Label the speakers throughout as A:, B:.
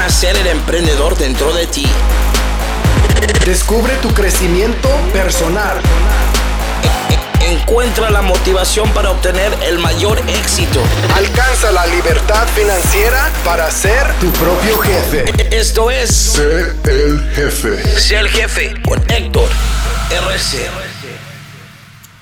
A: nacer el emprendedor dentro de ti.
B: Descubre tu crecimiento personal.
A: Encuentra la motivación para obtener el mayor éxito.
B: Alcanza la libertad financiera para ser tu propio jefe.
A: Esto es
C: Sé el jefe.
A: Sé el jefe con Héctor RC.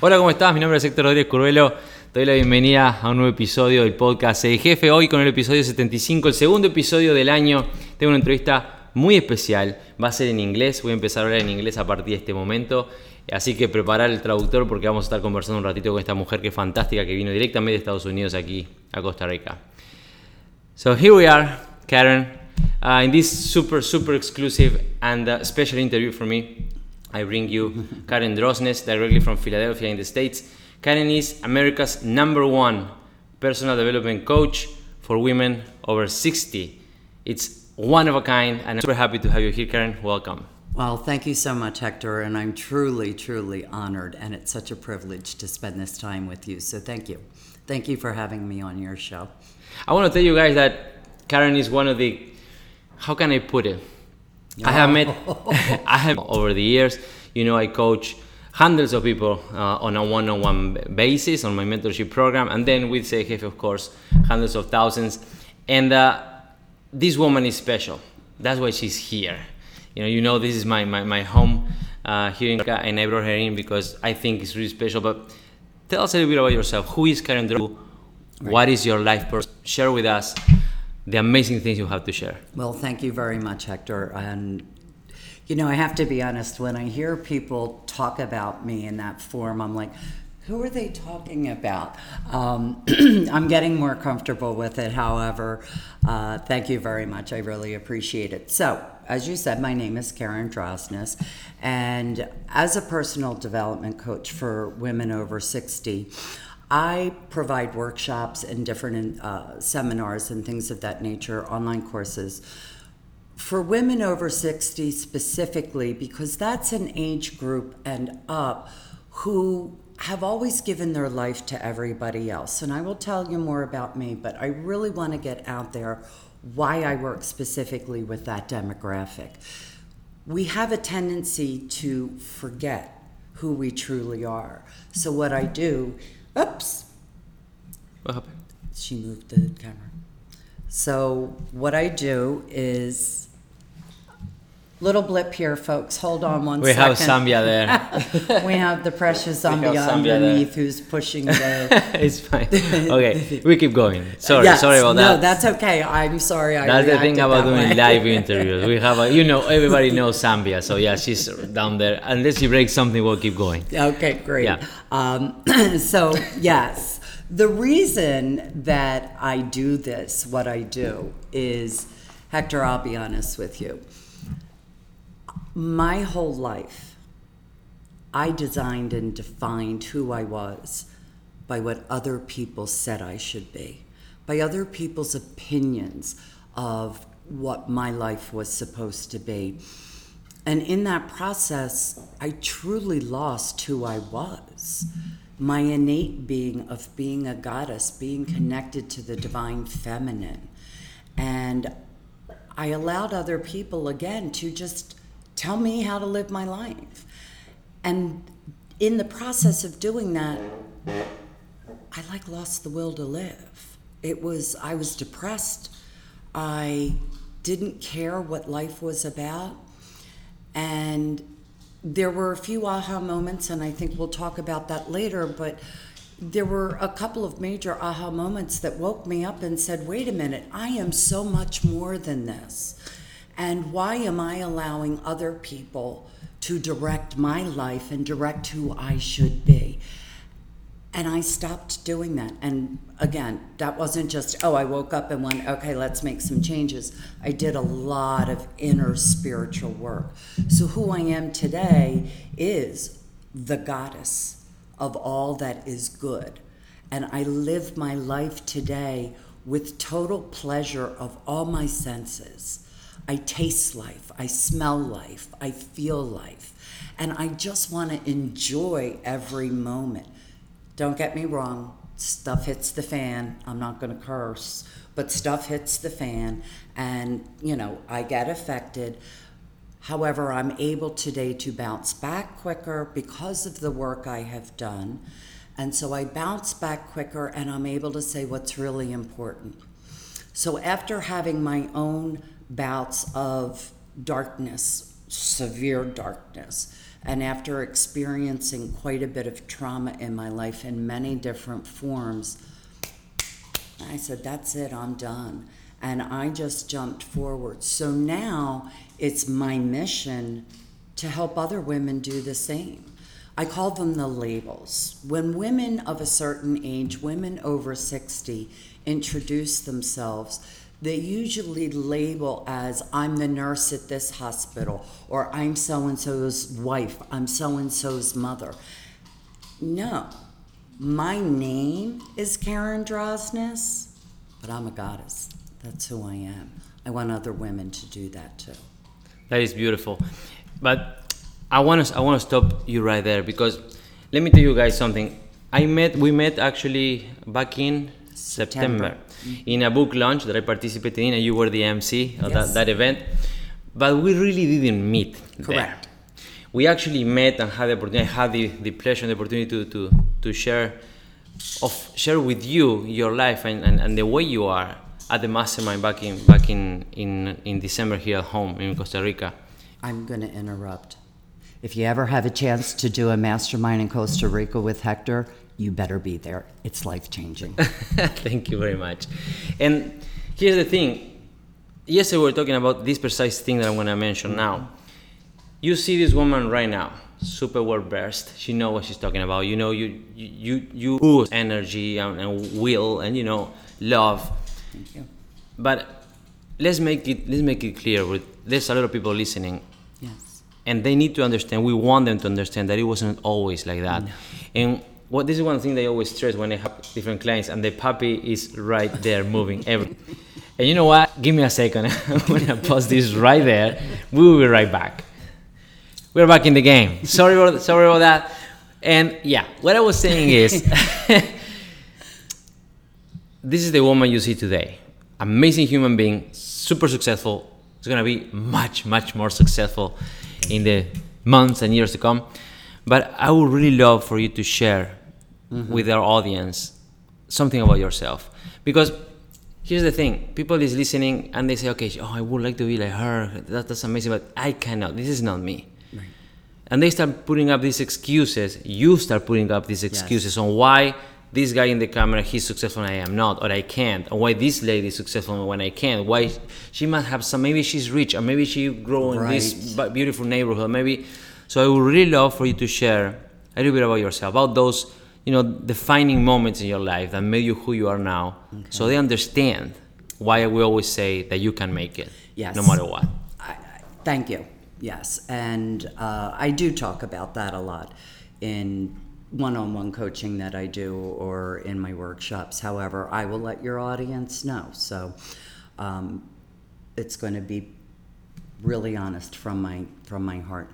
D: Hola, ¿cómo estás? Mi nombre es Héctor Rodríguez Curvelo. Doy la bienvenida a un nuevo episodio del podcast el Jefe. Hoy con el episodio 75, el segundo episodio del año. Tengo una entrevista muy especial. Va a ser en inglés. Voy a empezar a hablar en inglés a partir de este momento. Así que preparar el traductor porque vamos a estar conversando un ratito con esta mujer que es fantástica, que vino directamente de Estados Unidos aquí a Costa Rica. So here we are, Karen, uh, in this super, super exclusive and uh, special interview for me. I bring you Karen Drosnes directly from Philadelphia in the States. Karen is America's number one personal development coach for women over 60. It's one of a kind, and I'm super happy to have you here, Karen. Welcome.
E: Well, thank you so much, Hector, and I'm truly, truly honored, and it's such a privilege to spend this time with you. So thank you. Thank you for having me on your show.
D: I want to tell you guys that Karen is one of the, how can I put it? I have met, I have over the years, you know, I coach hundreds of people uh, on a one-on-one basis on my mentorship program, and then with Say of course, hundreds of thousands. And uh, this woman is special. That's why she's here. You know, you know, this is my my, my home uh, here in America, and I brought her in because I think it's really special. But tell us a little bit about yourself. Who is Karen Drew? What is your life purpose? Share with us the amazing things you have to share.
E: Well, thank you very much, Hector. And you know, I have to be honest, when I hear people talk about me in that form, I'm like, who are they talking about? Um, I'm getting more comfortable with it, however. Uh, thank you very much. I really appreciate it. So, as you said, my name is Karen Drosnes, and as a personal development coach for women over 60, I provide workshops and different uh, seminars and things of that nature, online courses for women over 60 specifically, because that's an age group and up who have always given their life to everybody else. And I will tell you more about me, but I really want to get out there why I work specifically with that demographic. We have a tendency to forget who we truly are. So, what I do, oops,
D: What happened?
E: she moved the camera. So what I do is little blip here, folks. Hold on one
D: We have
E: second.
D: Zambia there.
E: we have the precious Zambia
D: Zambia there.
E: underneath who's pushing the.
D: it's fine. Okay, we keep going. Sorry,
E: Yes,
D: sorry about that.
E: no, that's okay. I'm sorry. I
D: That's the thing about doing
E: way.
D: live interviews. We have a, you know, everybody knows Zambia, so yeah, she's down there. Unless you break something, we'll keep going.
E: Okay, great.
D: Yeah.
E: Um, so, yes, the reason that I do this, what I do, is Hector, I'll be honest with you. My whole life, I designed and defined who I was by what other people said I should be, by other people's opinions of what my life was supposed to be. And in that process, I truly lost who I was. My innate being of being a goddess, being connected to the divine feminine. And I allowed other people, again, to just tell me how to live my life. And in the process of doing that, I like lost the will to live. It was, I was depressed. I didn't care what life was about. And there were a few aha moments, and I think we'll talk about that later, but there were a couple of major aha moments that woke me up and said, wait a minute, I am so much more than this. And why am I allowing other people to direct my life and direct who I should be? And I stopped doing that. And again, that wasn't just, oh, I woke up and went, okay, let's make some changes. I did a lot of inner spiritual work. So, who I am today is the goddess of all that is good. And I live my life today with total pleasure of all my senses. I taste life, I smell life, I feel life. And I just want to enjoy every moment. Don't get me wrong, stuff hits the fan. I'm not going to curse, but stuff hits the fan, and you know, I get affected. However, I'm able today to bounce back quicker because of the work I have done. And so I bounce back quicker and I'm able to say what's really important. So after having my own bouts of darkness, severe darkness, and after experiencing quite a bit of trauma in my life in many different forms, I said, That's it, I'm done. And I just jumped forward. So now it's my mission to help other women do the same. I call them the labels. When women of a certain age, women over 60, introduce themselves, they usually label as I'm the nurse at this hospital, or I'm so and so's wife, I'm so and so's mother. No, my name is Karen Drosnes, but I'm a goddess. That's who I am. I want other women to do that too.
D: That is beautiful. But I want to I want to stop you right there because let me tell you guys something. I met we met actually back in September,
E: September. Mm-hmm.
D: in a book launch that I participated in and you were the MC of
E: Yes.
D: that, that event. But we really didn't meet. there. We actually met and had the opportunity had the, the pleasure and the opportunity to, to, to share of share with you your life and, and, and the way you are at the mastermind back in back in, in, in December here at home in Costa Rica.
E: I'm going to interrupt. If you ever have a chance to do a mastermind in Costa Rica with Hector, you better be there. It's life changing.
D: Thank you very much. And here's the thing. Yesterday we were talking about this precise thing that I'm gonna mention now. You see this woman right now, super well versed. She knows what she's talking about. You know, you you you ooze energy and, and will and you know love.
E: Thank you.
D: But let's make it let's make it clear. With there's a lot of people listening
E: Yes.
D: and they need to understand we want them to understand that it wasn't always like that and what this is one thing they always stress when they have different clients and the puppy is right there moving every and you know what? Give me a second. I'm gonna pause this right there. We will be right back. We're back in the game. Sorry about sorry about that. And yeah what i was saying is this is the woman you see today. Amazing human being super successful. Going to be much much more successful in the months and years to come. But i would really love for you to share Mm-hmm. with our audience something about yourself. Because here's the thing people is listening and they say okay oh i would like to be like her that, that's amazing but i cannot this is not me. And they start putting up these excuses you start putting up these excuses on why this guy in the camera he's successful and i am not or i can't or why this lady is successful when i can't why she must have some maybe she's rich or maybe she grew in this
E: Right.
D: bu- beautiful neighborhood maybe. So i would really love for you to share a little bit about yourself about those you know defining moments in your life that made you who you are now so they understand why we always say that you can make it
E: Yes.
D: no matter what
E: I, I, thank you. Yes, and uh, I do talk about that a lot in one-on-one coaching that I do or in my workshops. However, I will let your audience know. So um, it's going to be really honest from my from my heart.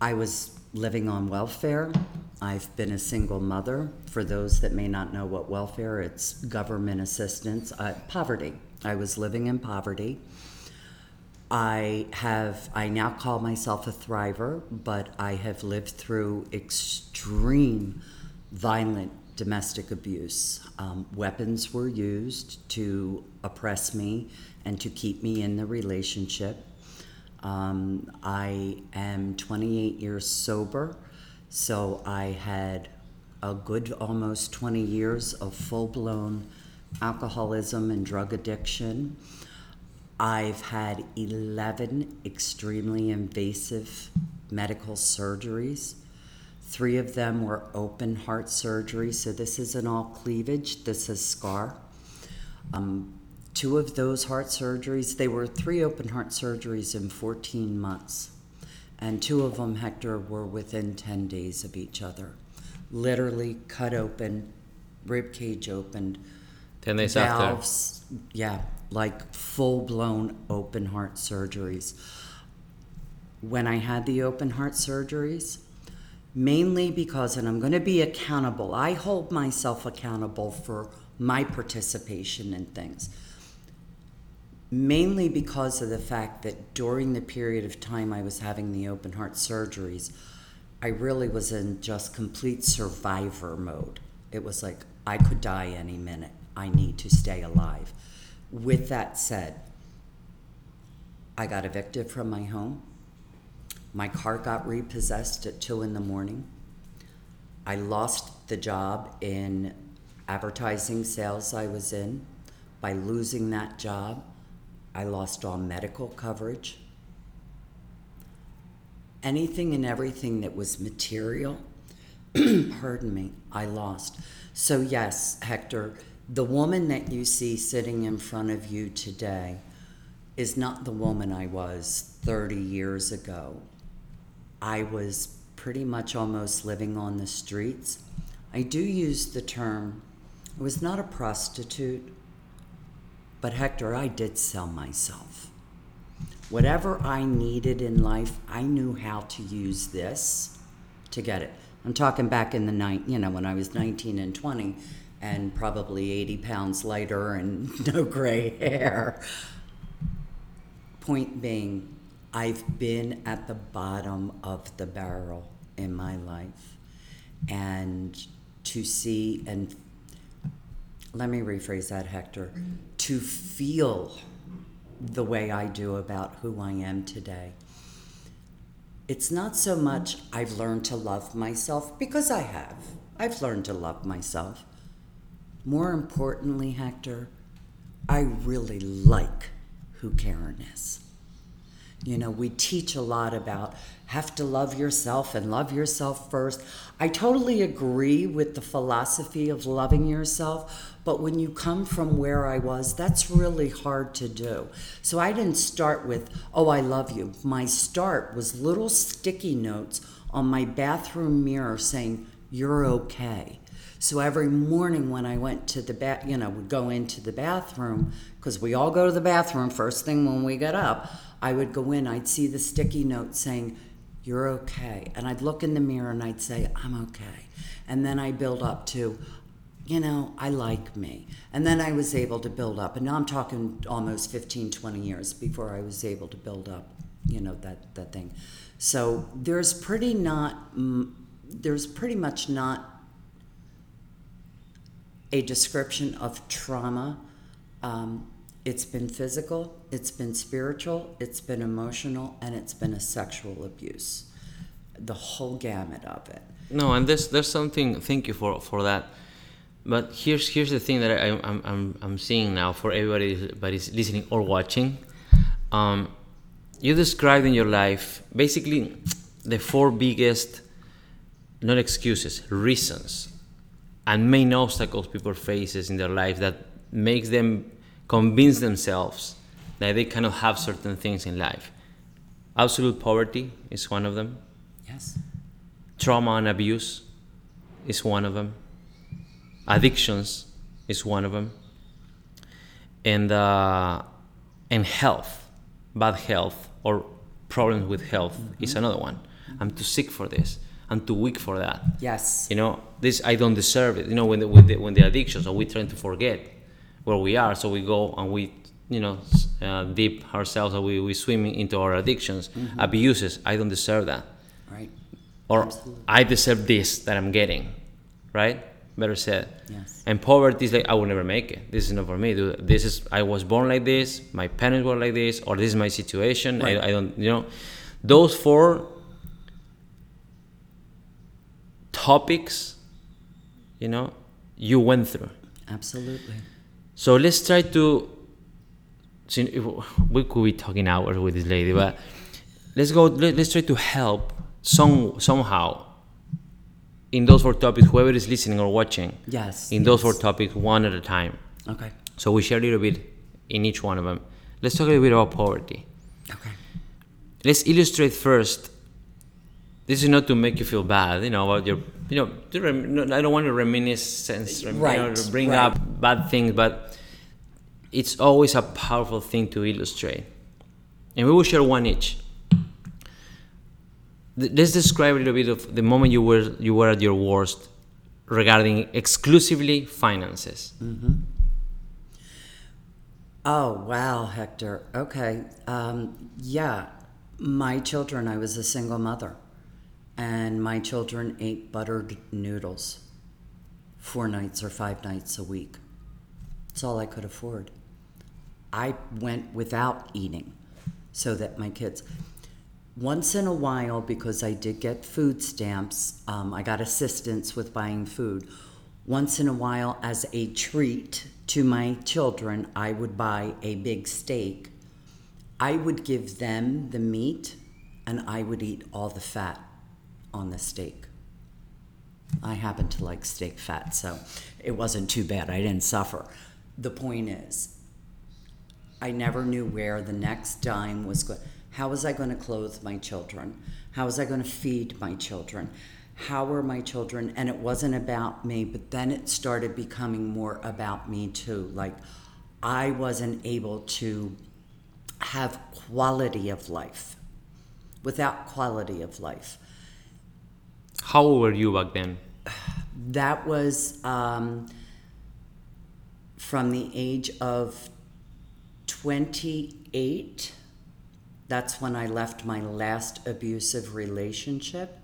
E: I was living on welfare. I've been a single mother. For those that may not know what welfare, it's government assistance, uh, poverty. I was living in poverty. I have, I now call myself a thriver, but I have lived through extreme violent domestic abuse. Um, weapons were used to oppress me and to keep me in the relationship. Um, I am 28 years sober, so I had a good almost 20 years of full blown alcoholism and drug addiction. I've had 11 extremely invasive medical surgeries. Three of them were open heart surgery, so this isn't all cleavage, this is scar. Um, two of those heart surgeries, they were three open heart surgeries in 14 months. And two of them, Hector, were within 10 days of each other. Literally cut open, rib cage opened,
D: 10 days after
E: valves, yeah, like full blown open heart surgeries. When I had the open heart surgeries, mainly because, and I'm going to be accountable, I hold myself accountable for my participation in things. Mainly because of the fact that during the period of time I was having the open heart surgeries, I really was in just complete survivor mode. It was like, I could die any minute. I need to stay alive. With that said, I got evicted from my home. My car got repossessed at two in the morning. I lost the job in advertising sales I was in. By losing that job, I lost all medical coverage. Anything and everything that was material, pardon me, I lost. So, yes, Hector, the woman that you see sitting in front of you today is not the woman I was 30 years ago. I was pretty much almost living on the streets. I do use the term, I was not a prostitute, but Hector, I did sell myself. Whatever I needed in life, I knew how to use this to get it. I'm talking back in the night, you know, when I was 19 and 20 and probably 80 pounds lighter and no gray hair. Point being, I've been at the bottom of the barrel in my life. And to see and let me rephrase that, Hector, to feel the way I do about who I am today. It's not so much I've learned to love myself, because I have. I've learned to love myself. More importantly, Hector, I really like who Karen is. You know, we teach a lot about have to love yourself and love yourself first. I totally agree with the philosophy of loving yourself, but when you come from where I was, that's really hard to do. So I didn't start with, oh, I love you. My start was little sticky notes on my bathroom mirror saying, you're okay. So every morning when I went to the bath, you know, would go into the bathroom, because we all go to the bathroom first thing when we get up, I would go in, I'd see the sticky note saying, You're okay. And I'd look in the mirror and I'd say, I'm okay. And then I build up to, you know, I like me. And then I was able to build up. And now I'm talking almost 15, 20 years before I was able to build up, you know, that, that thing. So there's pretty not, there's pretty much not a description of trauma. Um, it's been physical, it's been spiritual, it's been emotional, and it's been a sexual abuse. The whole gamut of it.
D: No, and there's there's something. Thank you for for that. But here's here's the thing that I, I'm I'm I'm seeing now for everybody everybody's listening or watching. Um, you described in your life basically the four biggest, not excuses, reasons, and main obstacles people faces in their life that makes them convince themselves that they cannot have certain things in life. Absolute poverty is one of them.
E: Yes.
D: Trauma and abuse is one of them. Addictions is one of them. And, uh, and health, bad health or problems with health mm-hmm. is another one. I'm too sick for this. I'm too weak for that.
E: Yes.
D: You know, this I don't deserve it. You know, when the, when the, when the addictions, or we trying to forget where we are. So we go and we, you know, uh, dip ourselves or we, we swim into our addictions, mm-hmm. abuses. I don't deserve that.
E: Right.
D: Or Absolutely. I deserve this that I'm getting, right? Better said.
E: Yes.
D: And poverty is like I will never make it. This is not for me. Dude. This is I was born like this. My parents were like this, or this is my situation. Right. I, I don't, you know, those four topics, you know, you went through.
E: Absolutely.
D: So let's try to. We could be talking hours with this lady, but let's go. Let's try to help some somehow in those four topics. Whoever is listening or watching,
E: yes,
D: in those four topics, one at a time.
E: Okay.
D: So we share a little bit in each one of them. Let's talk a little bit about poverty.
E: Okay.
D: Let's illustrate first. This is not to make you feel bad, you know, about your, you know, I don't want to reminiscence,
E: right,
D: you know, bring
E: right.
D: up bad things, but it's always a powerful thing to illustrate. And we will share one each. Let's describe a little bit of the moment you were you were at your worst regarding exclusively finances.
E: Oh, wow, Hector. Okay. Um, yeah, my children, I was a single mother, and my children ate buttered noodles four nights or five nights a week. It's all I could afford. I went without eating so that my kids, once in a while, because I did get food stamps, um, I got assistance with buying food. Once in a while, as a treat to my children, I would buy a big steak. I would give them the meat, and I would eat all the fat on the steak. I happen to like steak fat, so it wasn't too bad. I didn't suffer. The point is, I never knew where the next dime was going. How was I going to clothe my children? How was I going to feed my children? How were my children? And it wasn't about me, but then it started becoming more about me too. Like I wasn't able to have quality of life without quality of life.
D: How old were you back then?
E: That was um, from the age of 28. That's when I left my last abusive relationship.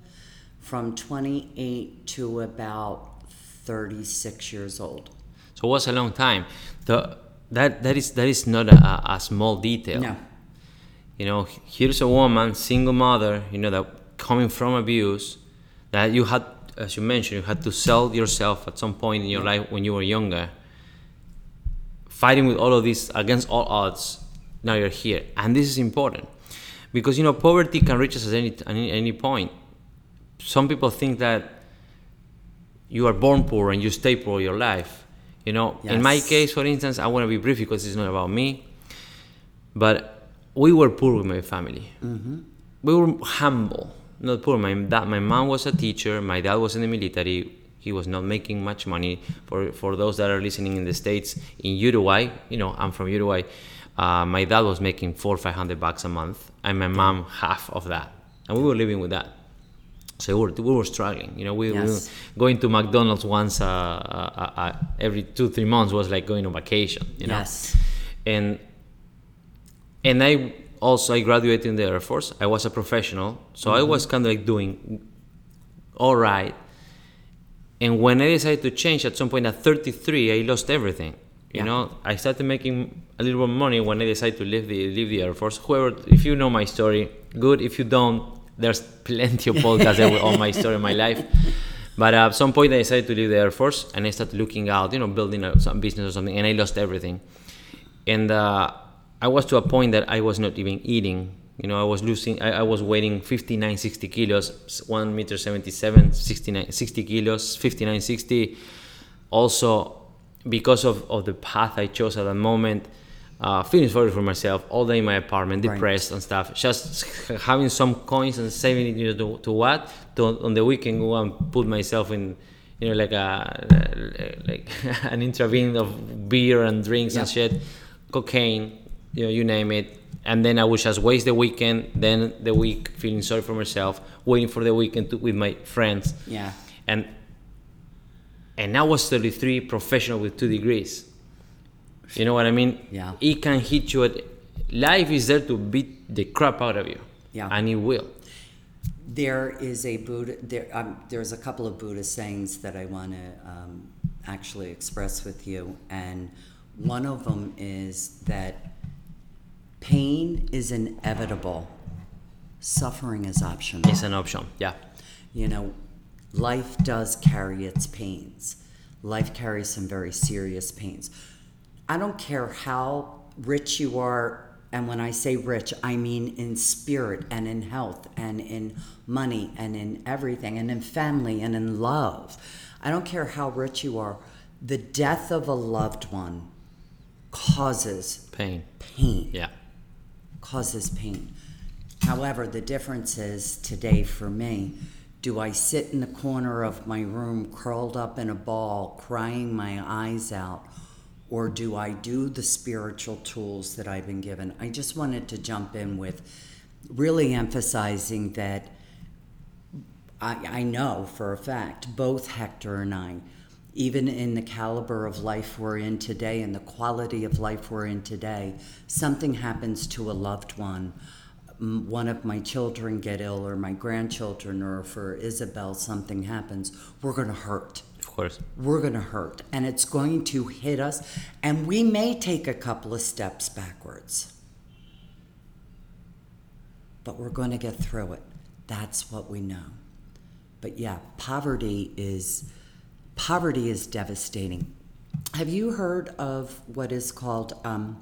E: From 28 to about 36 years old.
D: So it was a long time. The, that that is that is not a, a small detail.
E: No.
D: You know, here's a woman, single mother, you know, that coming from abuse, that you had, as you mentioned, you had to sell yourself at some point in your life when you were younger, fighting with all of this against all odds. Now you're here, and this is important because you know poverty can reach us at any at any, any point. Some people think that you are born poor and you stay poor your life. You know, in my case, for instance, I want to be brief because it's not about me, but we were poor with my family. Mm-hmm. We were humble, not poor. My dad, my mom was a teacher. My dad was in the military. He was not making much money. For for those that are listening in the states, in Uruguay, you know, I'm from Uruguay. Uh, my dad was making four or five hundred bucks a month, and my mom half of that, and we were living with that. So we were, we were struggling. You know, we, we were going to McDonald's once uh, uh, uh, every two three months was like going on vacation. You know,
E: Yes.
D: and and I also I graduated in the Air Force. I was a professional, so I was kind of like doing all right. And when I decided to change at some point at 33, I lost everything. You
E: Yeah.
D: know, I started making a little more money when I decided to leave the leave the Air Force. Whoever, if you know my story, good. If you don't, there's plenty of podcasts all my story, my life. But at some point, I decided to leave the Air Force, and I started looking out, you know, building a, some business or something, and I lost everything. And uh, I was to a point that I was not even eating. You know, I was losing, I, I was weighing 59, 60 kilos, 1 meter 77, 69, 60 kilos, 59, 60. Also, because of, of the path I chose at that moment, uh, feeling sorry for myself all day in my apartment,
E: Right.
D: depressed and stuff. Just having some coins and saving it you know, to, to what? To on the weekend go and put myself in, you know, like a like an intravenous of beer and drinks and shit, cocaine, you know, you name it. And then I would just waste the weekend, then the week feeling sorry for myself, waiting for the weekend to, with my friends.
E: Yeah.
D: And and I was 33, professional with two degrees. You know what I mean?
E: Yeah.
D: It can hit you at life is there to beat the crap out of you.
E: Yeah.
D: And it will.
E: There is a Buddha. There, um, there's a couple of Buddhist sayings that I want to um, actually express with you, and one of them is that pain is inevitable, suffering is optional.
D: It's an option. Yeah.
E: You know, life does carry its pains. Life carries some very serious pains. I don't care how rich you are, and when I say rich, I mean in spirit and in health and in money and in everything and in family and in love. I don't care how rich you are. The death of a loved one causes
D: Pain.
E: pain
D: Yeah.
E: causes pain. However, the difference is today for me do I sit in the corner of my room curled up in a ball, crying my eyes out, or do I do the spiritual tools that I've been given? I just wanted to jump in with really emphasizing that I, I know for a fact, both Hector and I, even in the caliber of life we're in today and the quality of life we're in today, something happens to a loved one. One of my children get ill, or my grandchildren, or for Isabel something happens, we're going to hurt.
D: Of course.
E: we're going to hurt and it's going to hit us and we may take a couple of steps backwards. But we're going to get through it. That's what we know. But yeah poverty is poverty is devastating. Have you heard of what is called um,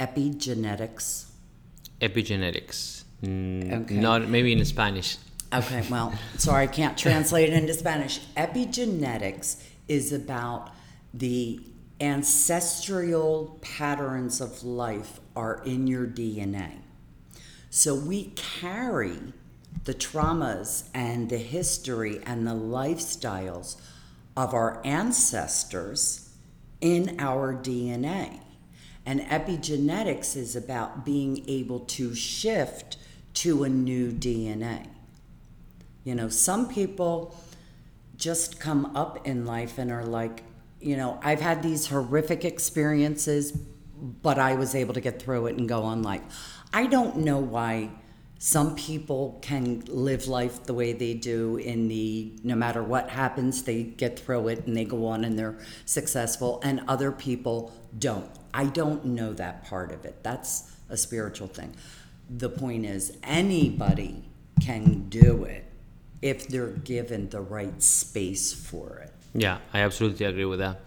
E: epigenetics
D: Epigenetics. Mm,
E: Okay.
D: Not maybe in Spanish.
E: Okay, well, sorry, I can't translate it into Spanish. Epigenetics is about the ancestral patterns of life are in your DNA. So we carry the traumas and the history and the lifestyles of our ancestors in our DNA. And epigenetics is about being able to shift to a new DNA. You know, some people just come up in life and are like, you know, I've had these horrific experiences, but I was able to get through it and go on life. I don't know why some people can live life the way they do in the no matter what happens, they get through it and they go on and they're successful, and other people don't. I don't know that part of it. That's a spiritual thing. The point is, anybody can do it if they're given the right space for it.
D: Yeah, I absolutely agree with that.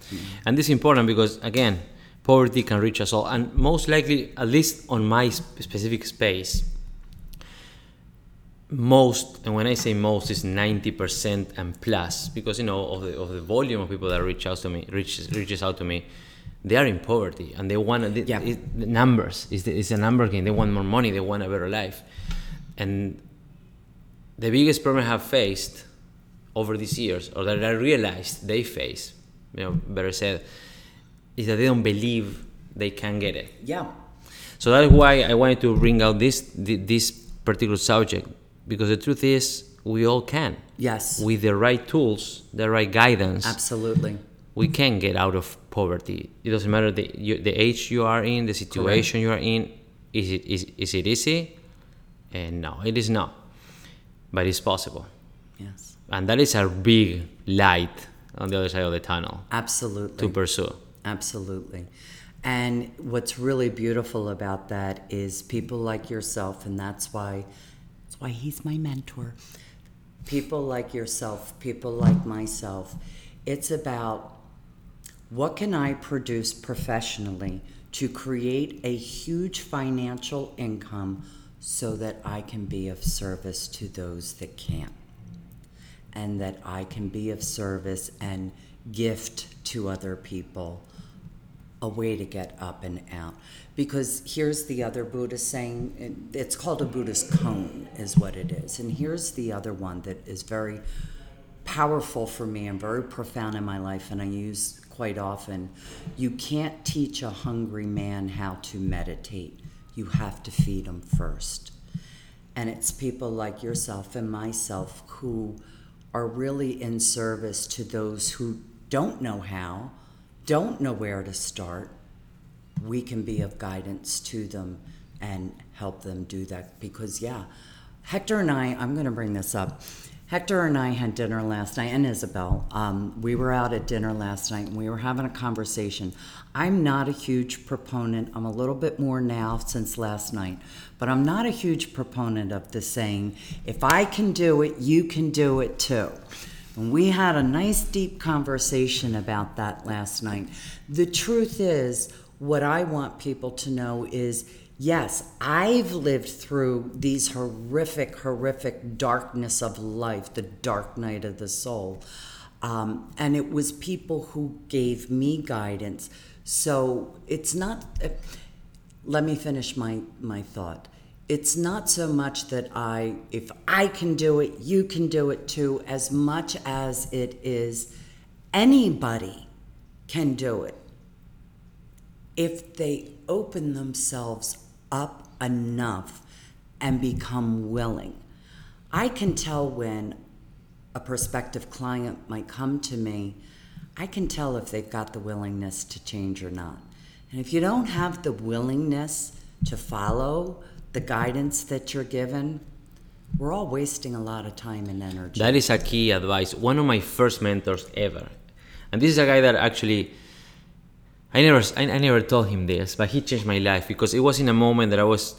D: And this is important because, again, poverty can reach us all. And most likely, at least on my specific space, most, and when I say most, is 90% and plus, because, you know, of the, of the volume of people that reach out to me, reaches, reaches out to me, they are in poverty and they want the,
E: Yeah.
D: it, the numbers. It's, the, it's a number game. They want more money. They want a better life. And the biggest problem I have faced over these years, or that I realized they face, you know, better said, is that they don't believe they can get it.
E: Yeah.
D: So that's why I wanted to bring out this this particular subject because the truth is we all can.
E: Yes.
D: With the right tools, the right guidance,
E: Absolutely.
D: we can get out of poverty. It doesn't matter the you, the age you are in, the situation you are in. Is it is, is it easy? And no, it is not. But it's possible.
E: Yes.
D: And that is a big light on the other side of the tunnel
E: Absolutely.
D: to pursue.
E: Absolutely. And what's really beautiful about that is people like yourself, and that's why that's why he's my mentor. People like yourself, people like myself. It's about what can I produce professionally to create a huge financial income so that I can be of service to those that can't and that I can be of service and gift to other people a way to get up and out. Because here's the other Buddhist saying, it's called a Buddhist koan, is what it is. And here's the other one that is very powerful for me and very profound in my life, and I use quite often. You can't teach a hungry man how to meditate, you have to feed him first. And it's people like yourself and myself who are really in service to those who don't know how, don't know where to start. We can be of guidance to them and help them do that because, yeah, Hector and I, I'm going to bring this up. Hector and I had dinner last night, and Isabel. Um, we were out at dinner last night and we were having a conversation. I'm not a huge proponent, I'm a little bit more now since last night, but I'm not a huge proponent of the saying, if I can do it, you can do it too. And we had a nice deep conversation about that last night. The truth is, what I want people to know is yes, I've lived through these horrific, horrific darkness of life, the dark night of the soul. Um, and it was people who gave me guidance. So it's not, uh, let me finish my, my thought. It's not so much that I, if I can do it, you can do it too, as much as it is anybody can do it if they open themselves up enough and become willing. I can tell when a prospective client might come to me, I can tell if they've got the willingness to change or not. And if you don't have the willingness to follow the guidance that you're given, we're all wasting a lot of time and energy.
D: That is a key advice. One of my first mentors ever, and this is a guy that actually I never I, I never told him this, but he changed my life because it was in a moment that I was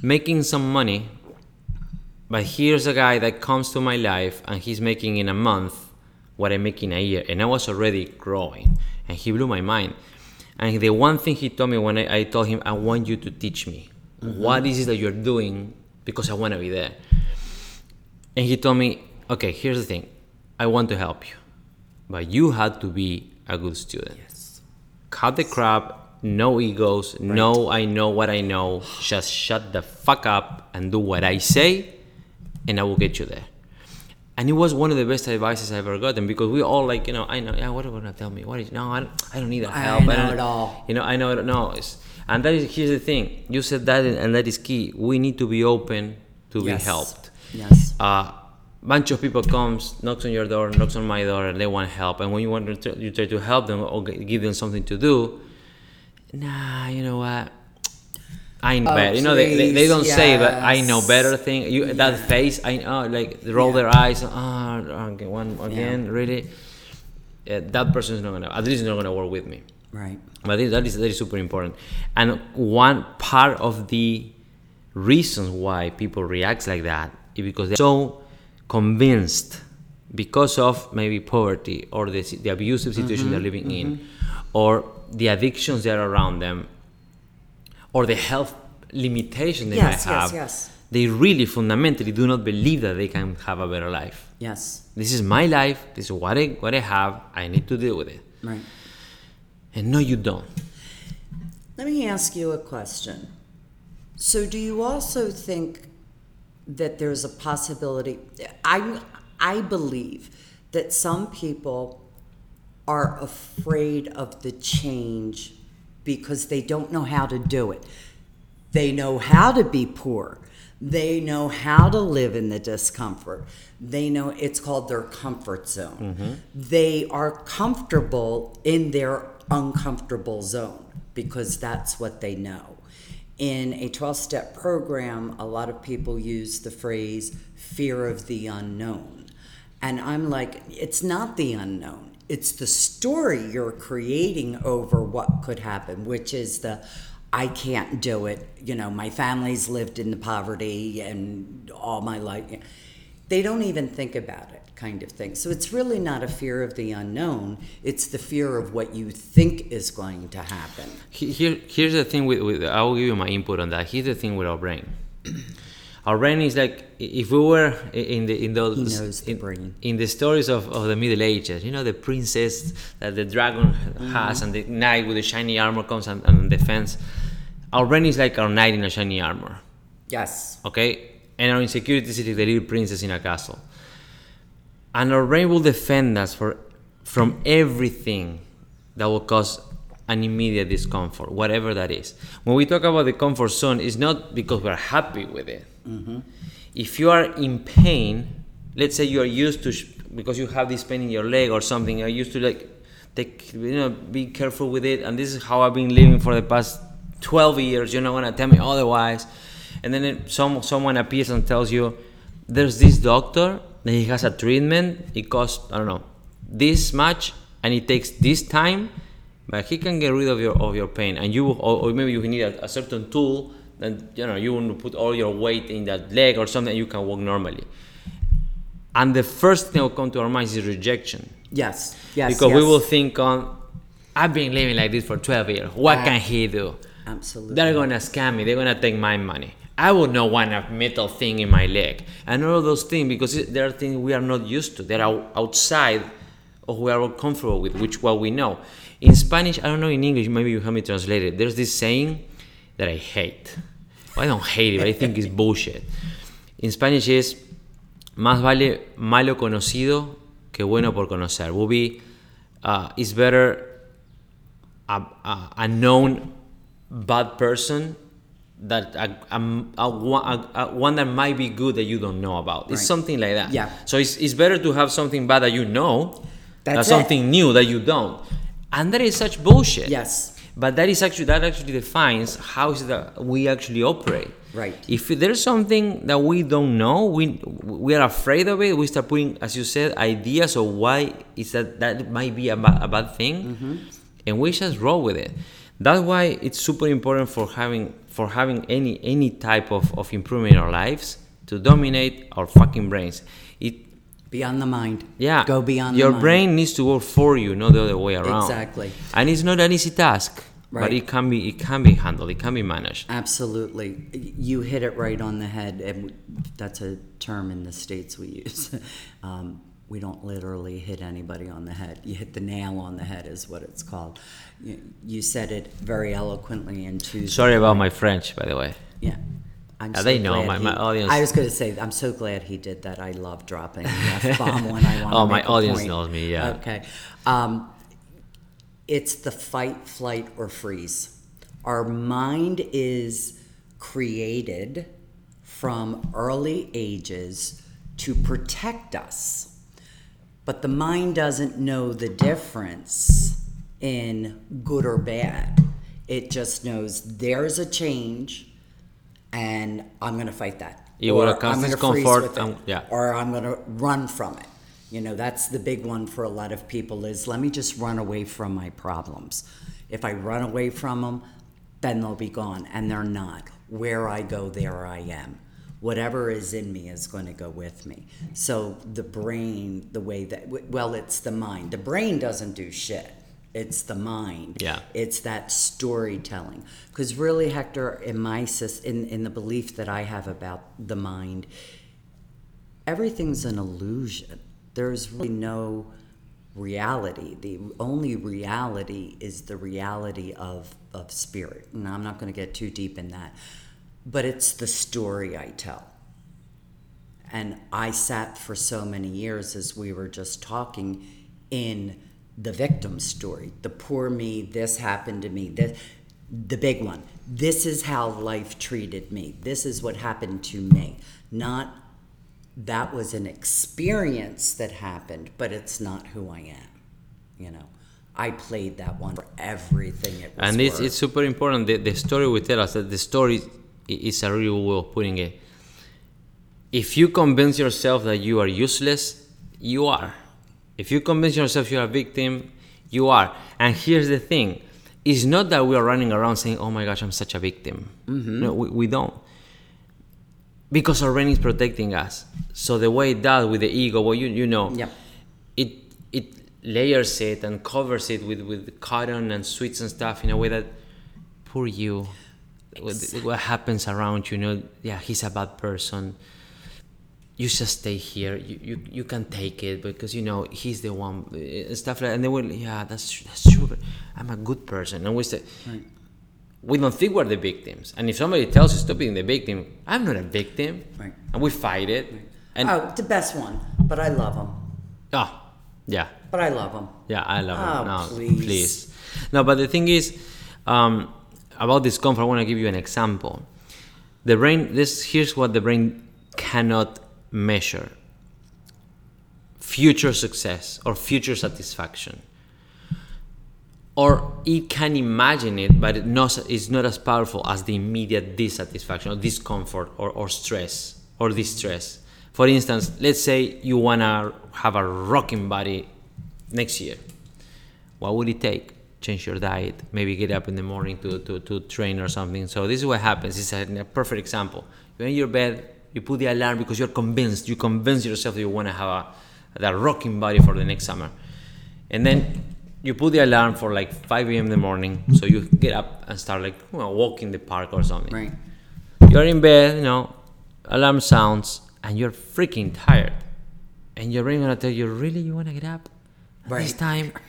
D: making some money. But here's a guy that comes to my life and he's making in a month what I make in a year, and I was already growing, and he blew my mind. And the one thing he told me when I, I told him, I want you to teach me. Mm-hmm. What is it that you're doing? Because I want to be there. And he told me, okay, here's the thing. I want to help you. But you had to be a good student.
E: Yes.
D: Cut the crap, no egos, no I know what I know. Just shut the fuck up and do what I say, and I will get you there. And it was one of the best advices I've ever gotten because we all like, you know, I know, yeah, what are you gonna tell me? What is no, I don't, I don't need that
E: I
D: help.
E: know
D: don't,
E: it all.
D: You know, I know it. No, it's, and that is here's the thing. You said that, and that is key. We need to be open to
E: Yes.
D: be helped.
E: Yes.
D: Uh, bunch of people comes, knocks on your door, knocks on my door, and they want help. And when you want to, you try to help them or give them something to do, nah, you know what? I know
E: Oh,
D: better. You know, they, they, they don't say, but I know better thing. You that face, I know, like they roll
E: Yeah.
D: their eyes. Oh, okay, one again, really. Uh, that person is not gonna. At least not gonna work with me.
E: Right.
D: But that is that is super important. And one part of the reasons why people react like that is because they're so convinced because of maybe poverty or the, the abusive situation they're mm-hmm. living in mm-hmm. or the addictions that are around them or the health limitation they
E: Yes,
D: might
E: yes,
D: have
E: yes.
D: they really fundamentally do not believe that they can have a better life
E: Yes.
D: this is my life this is what i what i have i need to deal with it
E: Right.
D: and no you don't
E: Let me ask you a question. So, do you also think that there's a possibility? I, I believe that some people are afraid of the change because they don't know how to do it. They know how to be poor. They know how to live in the discomfort. They know it's called their comfort zone. Mm-hmm. They are comfortable in their uncomfortable zone because that's what they know. In a 12 step program, a lot of people use the phrase fear of the unknown. And I'm like, it's not the unknown. It's the story you're creating over what could happen, which is the I can't do it. You know, my family's lived in the poverty and all my life. They don't even think about it, kind of thing. So it's really not a fear of the unknown, it's the fear of what you think is going to happen.
D: Here, here's the thing with, with I will give you my input on that. Here's the thing with our brain. Our brain is like if we were in the in those
E: the
D: in,
E: brain.
D: in the stories of, of the Middle Ages. You know the princess that the dragon
E: Mm-hmm.
D: has and the knight with the shiny armor comes and, and defends. Our brain is like our knight in a shiny armor.
E: Yes.
D: Okay, and our insecurity is like the little princess in a castle. And our brain will defend us for from everything that will cause an immediate discomfort, whatever that is. When we talk about the comfort zone, it's not because we're happy with it. Mm-hmm. If you are in pain, let's say you are used to sh- because you have this pain in your leg or something, you're used to like take you know be careful with it. And this is how I've been living for the past 12 years. You're not gonna tell me otherwise. And then it- some someone appears and tells you, there's this doctor that he has a treatment. It costs I don't know this much, and it takes this time, but he can get rid of your of your pain. And you or, or maybe you need a, a certain tool that you know you want to put all your weight in that leg or something. You can walk normally. And the first thing that will come to our minds is rejection
E: Yes. Yes.
D: because we will think on i've been living like this for 12 years what
E: Ah.
D: can he do
E: Absolutely.
D: they're gonna scam me they're gonna take my money i would not want a metal thing in my leg. And all those things because there are things we are not used to they're outside of we are comfortable with which what we know. In spanish i don't know in english maybe you have me translate it. There's this saying that i hate. Well, i don't hate it but i think it's bullshit. In spanish is más vale malo conocido que bueno por conocer. Will be, uh, it's better a, a, a known bad person that a, a, a, one- a, a one that might be good that you don't know about. It's
E: Right.
D: something like that.
E: Yeah.
D: So it's, it's better to have something bad that you know than
E: That's it.
D: something new that you don't. And that is such bullshit.
E: Yes.
D: But that is actually that actually defines how is that we actually operate.
E: Right.
D: If there's something that we don't know, we we are afraid of it. We start putting, as you said, ideas of why is that that might be a, a bad thing,
E: Mm-hmm.
D: and we just roll with it. That's why it's super important for having for having any any type of, of improvement in our lives to dominate our fucking brains. It
E: Beyond the mind.
D: yeah.
E: Go beyond
D: Your
E: the mind.
D: brain needs to work for you, not the other way around.
E: Exactly.
D: And it's not an easy task, but it can be it can be handled. It can be managed.
E: Absolutely. You hit it right on the head. And that's a term in the States we use. Um, we don't literally hit anybody on the head. You hit the nail on the head, is what it's called. You, you said it very eloquently in Tuesday.
D: Sorry about my French, by the way.
E: Yeah. I'm
D: Yeah, they know. My- my audience-
E: I was going to say, I'm so glad he did that. I love dropping the F bomb when I want to
D: Oh, my audience
E: point.
D: knows me, yeah.
E: Okay. Um, it's the fight, flight, or freeze. Our mind is created from early ages to protect us. But the mind doesn't know the difference in good or bad. It just knows there's a change and I'm going to fight that.
D: It will
E: Or I'm gonna
D: discomfort
E: freeze with it,
D: and- yeah.
E: Or I'm going to run from it. You know, that's the big one for a lot of people is let me just run away from my problems. If I run away from them, then they'll be gone. And they're not. Where I go, there I am. Whatever is in me is going to go with me. So the brain, the way that, well, it's the mind. The brain doesn't do shit. It's the mind.
D: Yeah.
E: It's that storytelling. Because really, Hector, in my in, in the belief that I have about the mind, everything's an illusion. There's really no reality. The only reality is the reality of, of spirit. And I'm not going to get too deep in that. But it's the story I tell. And I sat for so many years, as we were just talking, in the victim story. The poor me, this happened to me, this, the big one. This is how life treated me. This is what happened to me. Not that was an experience that happened, but it's not who I am. You know, I played that one for everything it was
D: and it's,
E: worth.
D: it's super important. The, the story will tell us that the story is a real way of putting it. If you convince yourself that you are useless, you are. If you convince yourself you're a victim, you are. And here's the thing it's not that we are running around saying, oh my gosh, I'm such a victim. Mm-hmm. No, we, we don't. Because our brain is protecting us. So the way it does with the ego, well, you, you know,
E: Yep.
D: it it layers it and covers it with, with cotton and sweets and stuff in a way that poor you what, what happens around you, you know yeah he's a bad person you just stay here you, you, you can take it because you know he's the one uh, and stuff like and they will yeah that's that's true but i'm a good person and we say we don't think we're the victims and if somebody tells us stop being the victim i'm not a victim
E: Right.
D: and we fight it and
E: oh, the best one, but I love him.
D: oh yeah
E: But I love him.
D: Yeah, I love him.
E: Oh,
D: it. No,
E: please.
D: please. No, but the thing is, um, about discomfort, I want to give you an example. The brain, this here's what the brain cannot measure: future success or future satisfaction. Or it can imagine it, but it not, it's not as powerful as the immediate dissatisfaction or discomfort or, or stress or distress. For instance, let's say you want to have a rocking body next year. What would it take? Change your diet, maybe get up in the morning to, to, to train or something. So, this is what happens. It's a, a perfect example. You're in your bed, you put the alarm because you're convinced, you convince yourself that you want to have a, that rocking body for the next summer. And then you put the alarm for like 5 a.m. in the morning. So, you get up and start like you know, walk in the park or something
E: Right.
D: you're in bed, you know, alarm sounds, and you're freaking tired. And your brain gonna tell you, really, you wanna get up? At this time?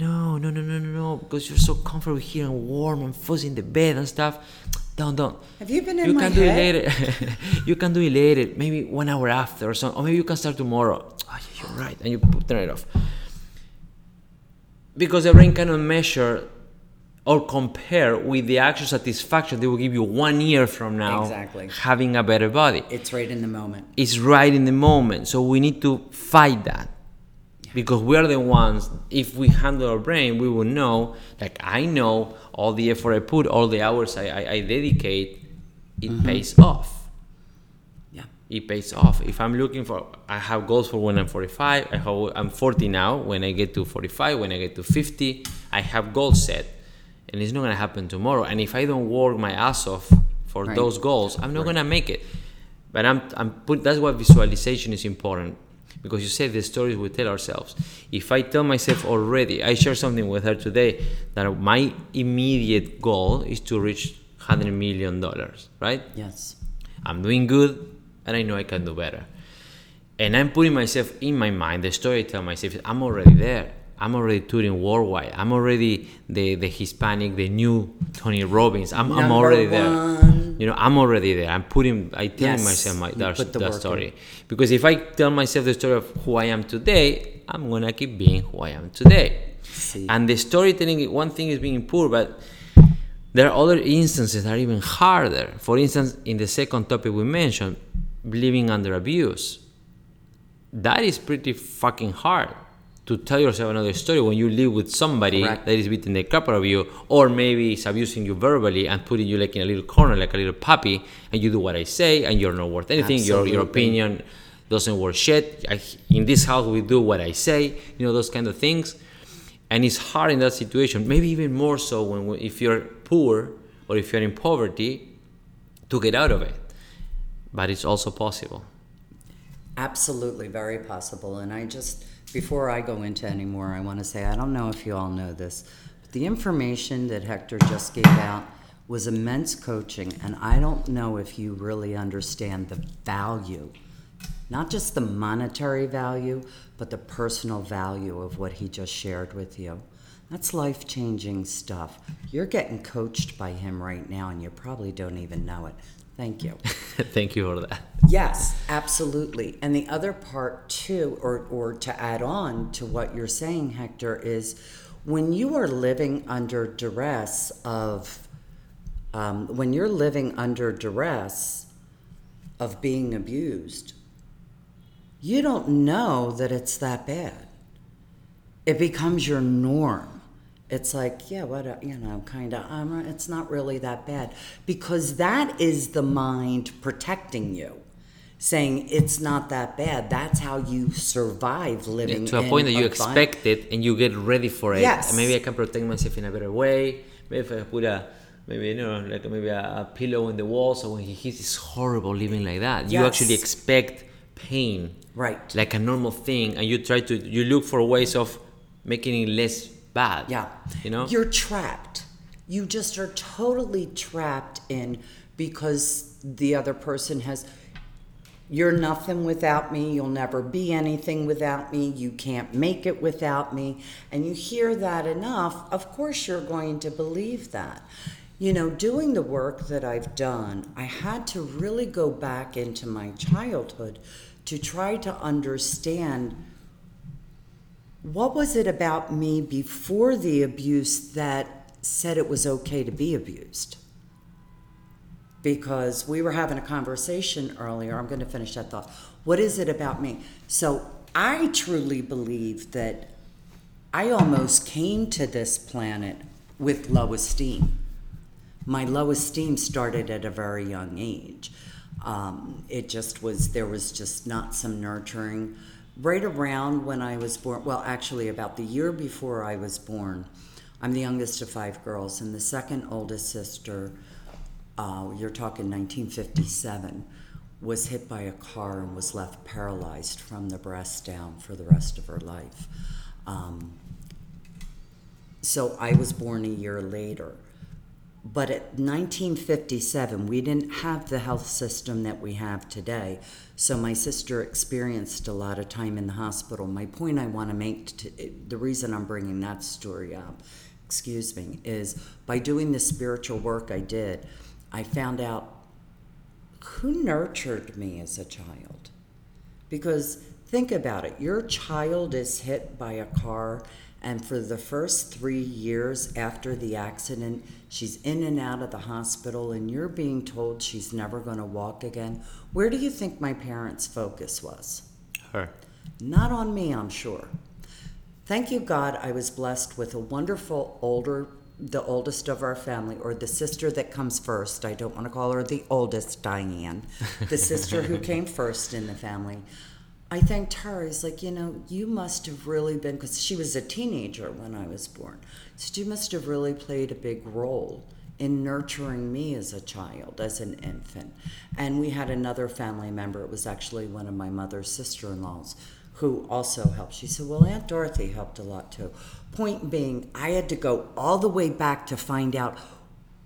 D: No, no, no, no, no, no, because you're so comfortable here and warm and fuzzy in the bed and stuff. Don't, don't.
E: Have you been in
D: you
E: my
D: can do
E: head?
D: it later. you can do it later, maybe one hour after or something. Or maybe you can start tomorrow. Oh, yeah, you're right. And you put- turn it off. Because the brain cannot measure or compare with the actual satisfaction they will give you one year from now
E: Exactly.
D: having a better body
E: It's right in the moment.
D: it's right in the moment so we need to fight that because we are the ones if we handle our brain we will know like i know all the effort i put all the hours i, I, I dedicate it mm-hmm. pays off
E: Yeah.
D: it pays off. If I'm looking for, I have goals for when I'm 45. I have, I'm 40 now. When I get to 45, when I get to 50, I have goals set, and it's not gonna happen tomorrow. And if I don't work my ass off for
E: Right.
D: those goals, I'm not gonna make it. But I'm, I'm put. That's why visualization is important because you said the stories we tell ourselves. If I tell myself already, I share something with her today that my immediate goal is to reach 100 million dollars, right?
E: Yes.
D: I'm doing good and I know I can do better. And I'm putting myself in my mind, the story I tell myself, I'm already there. I'm already touring worldwide. I'm already the, the Hispanic, the new Tony Robbins. I'm, I'm already there.
E: one.
D: You know, I'm already there. I'm putting, I telling
E: Yes,
D: myself my, that, that
E: work in.
D: story. Because if I tell myself the story of who I am today, I'm going to keep being who I am today.
E: See.
D: And the storytelling, one thing is being poor, but there are other instances that are even harder. For instance, in the second topic we mentioned, living under abuse. That is pretty fucking hard to tell yourself another story when you live with somebody that is beating the crap out of you, or maybe is abusing you verbally and putting you like in a little corner, like a little puppy, and you do what I say, and you're not worth anything. Your your opinion doesn't worth shit. I, in this house, we do what I say. You know those kind of things and it's hard in that situation maybe even more so when if you're poor or if you're in poverty to get out of it but it's also possible
E: Absolutely, very possible. And I just, before I go into any more, I want to say I don't know if you all know this, but the information that Hector just gave out was immense coaching, and I don't know if you really understand the value, not just the monetary value, but the personal value of what he just shared with you. That's life changing stuff. You're getting coached by him right now, and you probably don't even know it. Thank you.
D: thank you for that
E: Yes, absolutely. And the other part too, or or to add on to what you're saying, Hector, is when you are living under duress of um, when you're living under duress of being abused, you don't know that it's that bad. It becomes your norm. It's like, yeah, what, a, you know, kind of, um, it's not really that bad. Because that is the mind protecting you, saying it's not that bad. That's how you survive living
D: to a
E: in
D: point that you expect it and you get ready for it
E: Yes.
D: Maybe i can protect myself in a better way maybe if i put a maybe you know like maybe a, a pillow in the wall so when he hits it's horrible living like that
E: Yes.
D: you actually expect pain
E: Right.
D: like a normal thing and you try to you look for ways of making it less bad
E: Yeah.
D: you know
E: You're trapped. You just are totally trapped in because the other person has you're nothing without me. You'll never be anything without me. You can't make it without me. And you hear that enough, of course you're going to believe that. You know, doing the work that I've done, I had to really go back into my childhood to try to understand what was it about me before the abuse that said it was okay to be abused? Because we were having a conversation earlier. I'm going to finish that thought. What is it about me? So I truly believe that I almost came to this planet with low esteem. My low esteem started at a very young age. Um, it just was, there was just not some nurturing. Right around when I was born, well, actually, about the year before I was born, I'm the youngest of five girls, and the second oldest sister, uh, you're talking 1957, was hit by a car and was left paralyzed from the breast down for the rest of her life. Um, so I was born a year later. But at 1957, we didn't have the health system that we have today. So my sister experienced a lot of time in the hospital. My point I want to make, to, the reason I'm bringing that story up, excuse me, is by doing the spiritual work I did, I found out who nurtured me as a child. Because think about it your child is hit by a car And for the first three years after the accident, she's in and out of the hospital, and you're being told she's never going to walk again. Where do you think my parents' focus was?
D: Her.
E: Not on me, I'm sure. Thank you, God, I was blessed with a wonderful older, the oldest of our family, or the sister that comes first. I don't want to call her the oldest, Diane, the sister who came first in the family. I thanked her. He's like, you know, you must have really been, because she was a teenager when I was born. So you must have really played a big role in nurturing me as a child, as an infant. And we had another family member, it was actually one of my mother's sister in laws, who also helped. She said, Well, Aunt Dorothy helped a lot too. Point being, I had to go all the way back to find out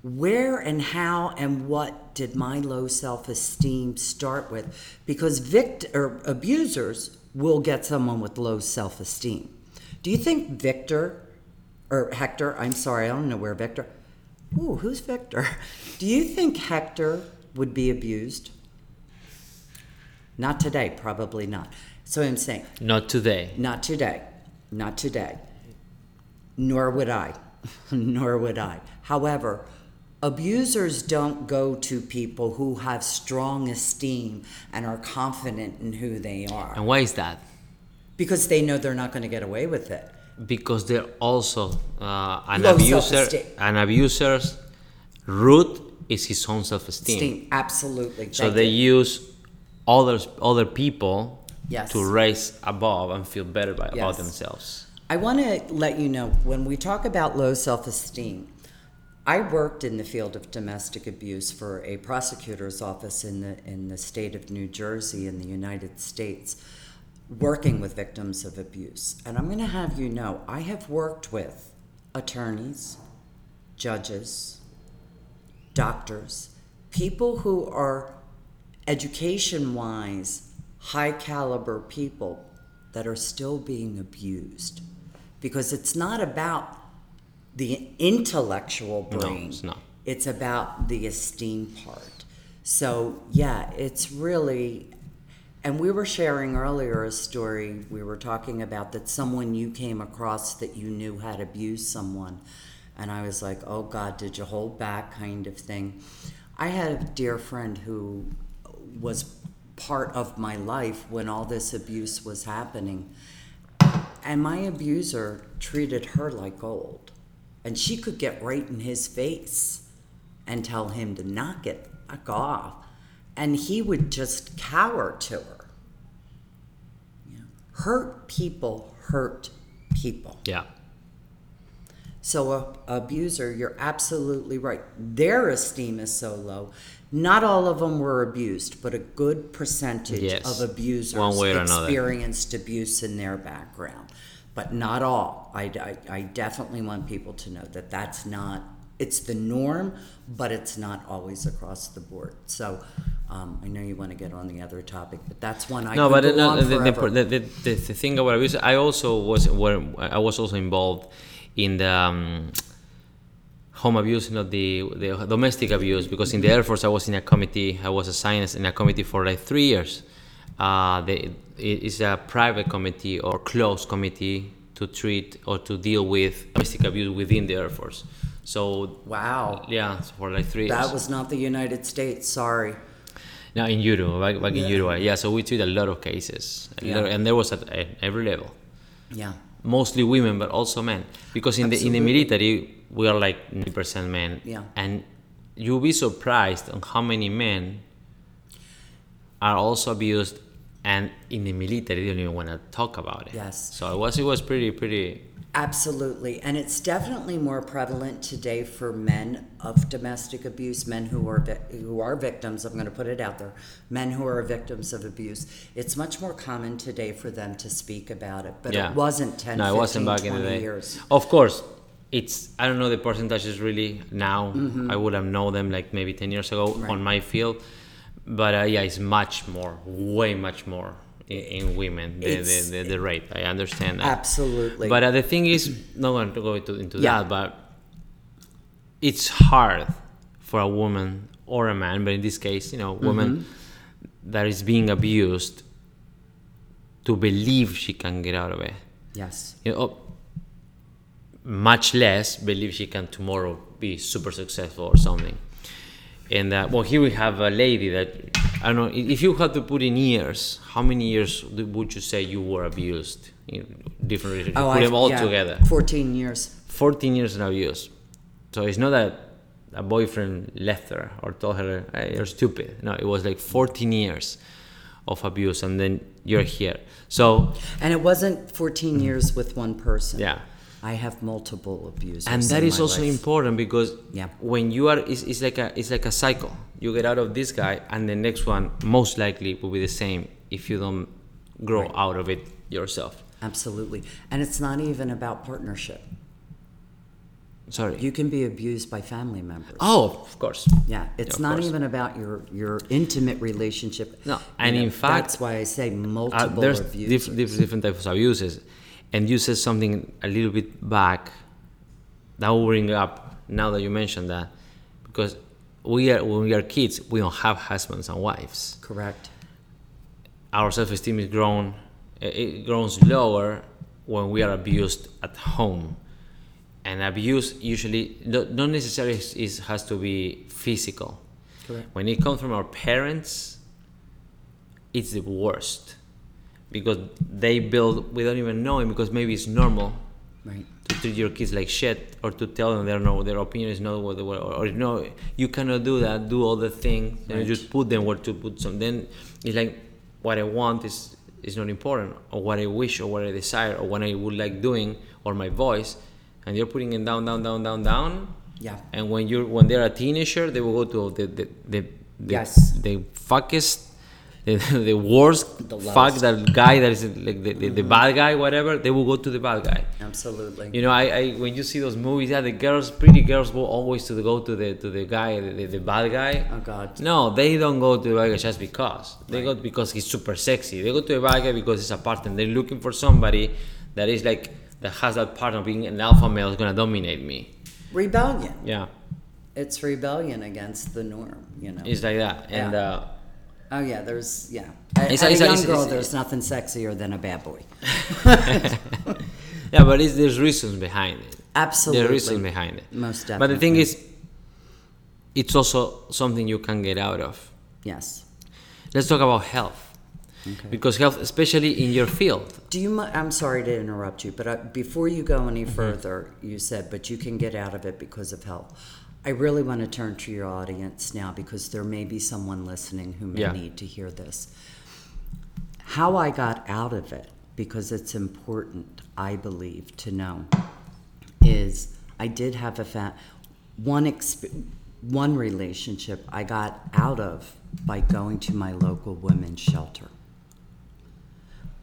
E: where and how and what did my low self-esteem start with because vict- or abusers will get someone with low self-esteem do you think victor or hector i'm sorry i don't know where victor Ooh, who's victor do you think hector would be abused not today probably not so i'm saying
D: Not today.
E: not today. Not today. Nor would I. Nor would I. However, abusers don't go to people who have strong esteem and are confident in who they are
D: And why is that?
E: because they know they're not going to get away with it.
D: Because they're also uh, an
E: Low
D: abuser.
E: self-esteem.
D: An abuser's root is his own self-esteem.
E: Esteem. Absolutely.
D: So
E: Thank
D: they
E: you.
D: use others, other people
E: Yes.
D: to raise above and feel better by, about themselves.
E: I want to let you know when we talk about low self esteem, I worked in the field of domestic abuse for a prosecutor's office in the, in the state of New Jersey in the United States, working with victims of abuse. And I'm going to have you know, I have worked with attorneys, judges, doctors, people who are education wise high caliber people that are still being abused because it's not about the intellectual brain.
D: No, it's not.
E: it's about the esteem part. So yeah it's really and we were sharing earlier a story we were talking about that someone you came across that you knew had abused someone. And i was like oh god did you hold back? kind of thing. I had a dear friend who was part of my life when all this abuse was happening. And my abuser treated her like gold and she could get right in his face and tell him to knock it knock off. And he would just cower to her. Know, hurt people hurt people.
D: Yeah.
E: so a abuser you're absolutely right. Their esteem is so low. Not all of them were abused but a good percentage
D: Yes.
E: of abusers experienced abuse in their background but not all I, I, I definitely want people to know that that's not it's the norm but it's not always across the board so um, i know you want to get on the other topic but that's one i
D: no, but
E: go
D: no, the, the, the, the, thing about abuse, I also was where I was also involved in the um, home abuse, not the, the domestic abuse, because in the Air Force I was in a committee. I was assigned in a committee for like three years. Uh, the, it is a private committee or closed committee to treat or to deal with domestic abuse within the Air Force. So
E: wow
D: yeah, for like three years.
E: that was not the united states sorry
D: No, in Uruguay, back, back in
E: Yeah.
D: Uruguay. Yeah, so we treat a lot of cases,
E: Yeah.
D: lot- and there was at, every level,
E: yeah
D: mostly women, but also men, because in the in the military we are like 90% men,
E: Yeah.
D: and you'll be surprised on how many men are also abused, and in the military they don't even want to talk about it.
E: Yes.
D: So it was it was pretty pretty.
E: Absolutely. And it's definitely more prevalent today for men of domestic abuse, men who are who are victims, I'm going to put it out there, men who are victims of abuse. It's much more common today for them to speak about it, but
D: yeah.
E: it wasn't 10,
D: no,
E: 15,
D: it wasn't back
E: 20
D: in the day.
E: years.
D: Of course, it's I don't know the percentages really now.
E: Mm-hmm.
D: I would have known them like maybe ten years ago on my field, but uh, yeah, it's much more, way much more in, in women the, the, the, the rate. I understand that.
E: Absolutely.
D: But uh, the thing is, not going to go into, into
E: Yeah.
D: that, but it's hard for a woman or a man, but in this case, you know, woman
E: Mm-hmm.
D: that is being abused to believe she can get out of it.
E: yes.
D: You know, much less believe she can tomorrow be super successful or something. And uh, well, here we have a lady that I don't know if you had to put in years, how many years would you say you were abused in different relationships? put
E: I-
D: them all
E: yeah,
D: together.
E: 14 years.
D: 14 years in abuse. So it's not that a boyfriend left her or told her, hey, you're stupid. No, it was like 14 years of abuse and then you're here. So,
E: And it wasn't 14 years with one person.
D: yeah.
E: I have multiple abusers.
D: And that is also
E: life.
D: important because
E: Yeah.
D: when you are, it's, it's, like a, it's like a cycle. You get out of this guy and the next one most likely will be the same if you don't grow out of it yourself.
E: Absolutely. And it's not even about partnership.
D: Sorry.
E: You can be abused by family members.
D: oh, of course.
E: Yeah, it's
D: Of
E: not
D: course.
E: even about your your intimate relationship.
D: No,
E: You
D: and
E: know,
D: in fact,
E: that's why I say
D: Uh,
E: multiple
D: there's
E: abusers.
D: diff- diff- different types of abuses, and you said something a little bit back that will bring up now that you mentioned that because we are when we are kids we don't have husbands and wives.
E: Correct.
D: Our self-esteem is grown it- it grows lower when we are abused at home, and abuse usually no- not necessarily is, is has to be physical.
E: Correct.
D: When it comes from our parents, it's the worst because they build without even knowing because maybe it's normal
E: Right.
D: to treat your kids like shit or to tell them their no their opinion is not what they were or, or no you cannot do that do all the things and you just put them where to put some then it's like what I want is is not important or what I wish or what I desire or what I would like doing or my voice and you're putting it down down down down down
E: Yeah.
D: and when you're when they're a teenager they will go to the the the, the,
E: Yes.
D: the fuckest the, the worst
E: The
D: fuck that guy that is like the, the, the bad guy whatever they will go to the bad guy
E: Absolutely.
D: you know, I, I when you see those movies, yeah, the girls, pretty girls, will always to the, go to the to the guy, the, the, bad guy.
E: Oh, God.
D: No, they don't go to the bad guy just because. They go because he's super sexy. They go to the bad guy because he's a partner. They're looking for somebody that is like that has that part of being an alpha male is gonna dominate me.
E: rebellion.
D: Yeah,
E: It's rebellion against the norm. You know.
D: it's like that. And
E: Yeah.
D: uh,
E: oh yeah. There's yeah. At,
D: It's-
E: at
D: it's-
E: a young
D: it's-
E: girl,
D: it's-
E: there's nothing sexier than a bad boy.
D: yeah, but it's, there's reasons behind it.
E: Absolutely.
D: there's reasons behind it.
E: Most definitely.
D: But the thing is, it's also something you can get out of.
E: Yes.
D: Let's talk about health. Because health, especially in your field,
E: Do you? I'm sorry to interrupt you, but uh, before you go any
D: Mm-hmm.
E: further, you said, but you can get out of it because of health. I really want to turn to your audience now because there may be someone listening who may
D: Yeah.
E: need to hear this. How I got out of it, because it's important, I believe, to know, is I did have a fa- one exp- one relationship I got out of by going to my local women's shelter.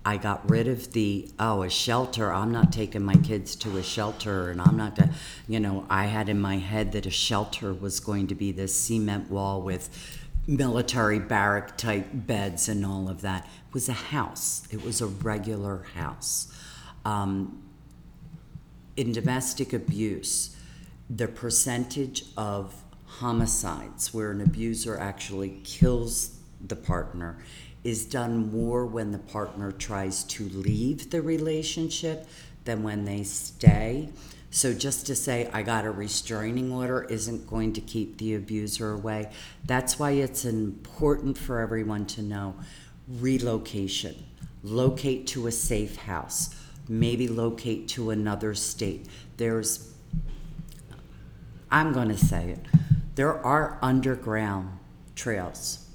E: I got rid of the oh a shelter. I'm not taking my kids to a shelter, and I'm not. Gonna, you know, I had in my head that a shelter was going to be this cement wall with military barrack type beds and all of that. It was a house. It was a regular house. Um, in domestic abuse, the percentage of homicides where an abuser actually kills the partner is done more when the partner tries to leave the relationship than when they stay. So just to say I got a restraining order isn't going to keep the abuser away. That's why it's important for everyone to know relocation. Locate to a safe house. Maybe locate to another state. There's I'm going to say it. There are underground trails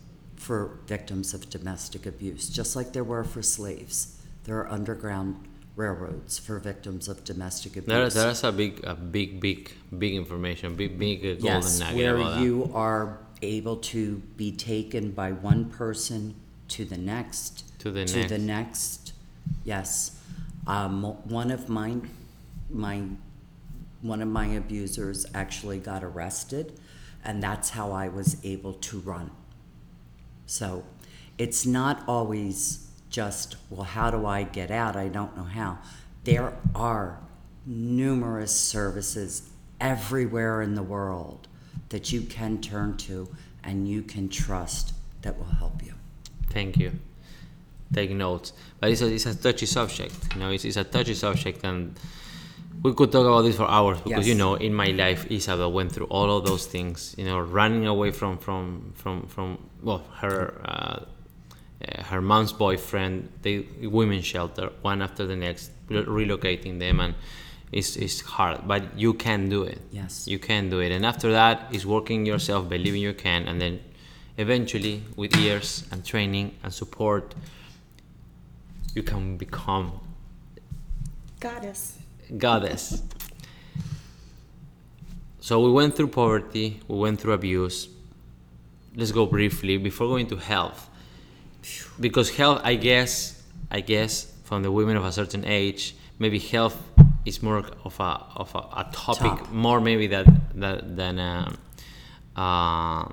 E: for victims of domestic abuse, just like there were for slaves. There are underground railroads for victims of domestic abuse.
D: There, there's a big, a big, big, big information, big, big golden
E: yes,
D: nugget
E: where you are able to be taken by one person to the next,
D: To the
E: to the
D: next.
E: next. Yes, um, one of my my one of my abusers actually got arrested, and that's how I was able to run. So, it's not always just well, how do I get out? I don't know how. There are numerous services everywhere in the world that you can turn to and you can trust that will help you.
D: Thank you. Take notes. But it's a, it's a touchy subject. You know, it's, it's a touchy subject, and we could talk about this for hours because you know in my life Isabel went through all of those things you know running away from from from from well her uh, uh, her mom's boyfriend the women's shelter one after the next relocating them and it's, it's hard but you can do it
E: Yes.
D: you can do it and after that is working yourself believing you can and then eventually with years and training and support you can become
E: Goddess.
D: Goddess. So we went through poverty, we went through abuse. Let's go briefly before going to health. Because health, I guess, I guess from the women of a certain age, maybe health is more of a of a, a topic,
E: Top.
D: more maybe that, that than um uh,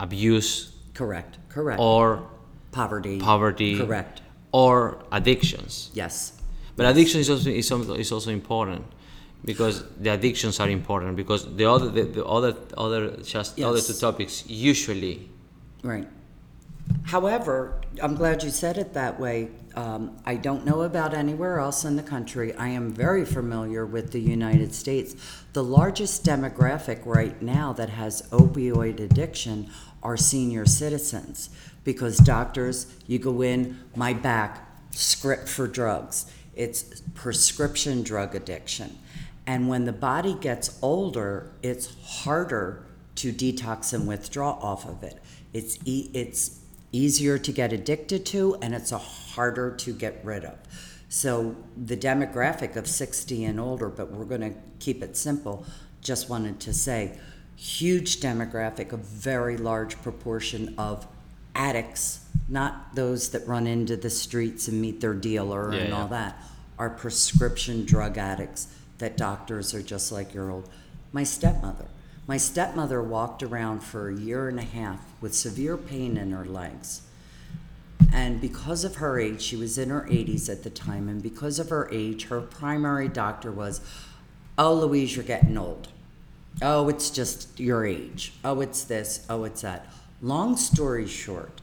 D: abuse
E: Correct. Correct.
D: or
E: poverty.
D: poverty
E: Correct.
D: or addictions.
E: Yes.
D: But addiction is also is also, is also important because the addictions are important because the other the, the other other just other two topics usually
E: Right. However, I'm glad you said it that way. Um, I don't know about anywhere else in the country. I am very familiar with the United States. The largest demographic right now that has opioid addiction are senior citizens because doctors, you go in, my back, script for drugs. It's prescription drug addiction. And when the body gets older, it's harder to detox and withdraw off of it. It's e- it's easier to get addicted to, and it's a harder to get rid of. So the demographic of 60 and older, but we're going to keep it simple. Just wanted to say, huge demographic, a very large proportion of addicts, not those that run into the streets and meet their dealer
D: Yeah,
E: and
D: yeah.
E: all that, are prescription drug addicts that doctors are just like your old. My stepmother. My stepmother walked around for a year and a half with severe pain in her legs. And because of her age, she was in her 80s at the time, and because of her age, her primary doctor was, Oh, Louise, you're getting old. Oh, it's just your age. Oh, it's this. Oh, it's that. Long story short,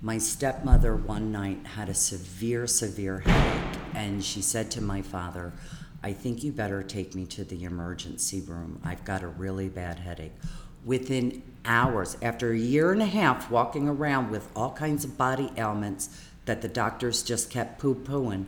E: my stepmother one night had a severe, severe headache, and she said to my father, I think you better take me to the emergency room. I've got a really bad headache. Within hours, after a year and a half walking around with all kinds of body ailments that the doctors just kept poo pooing,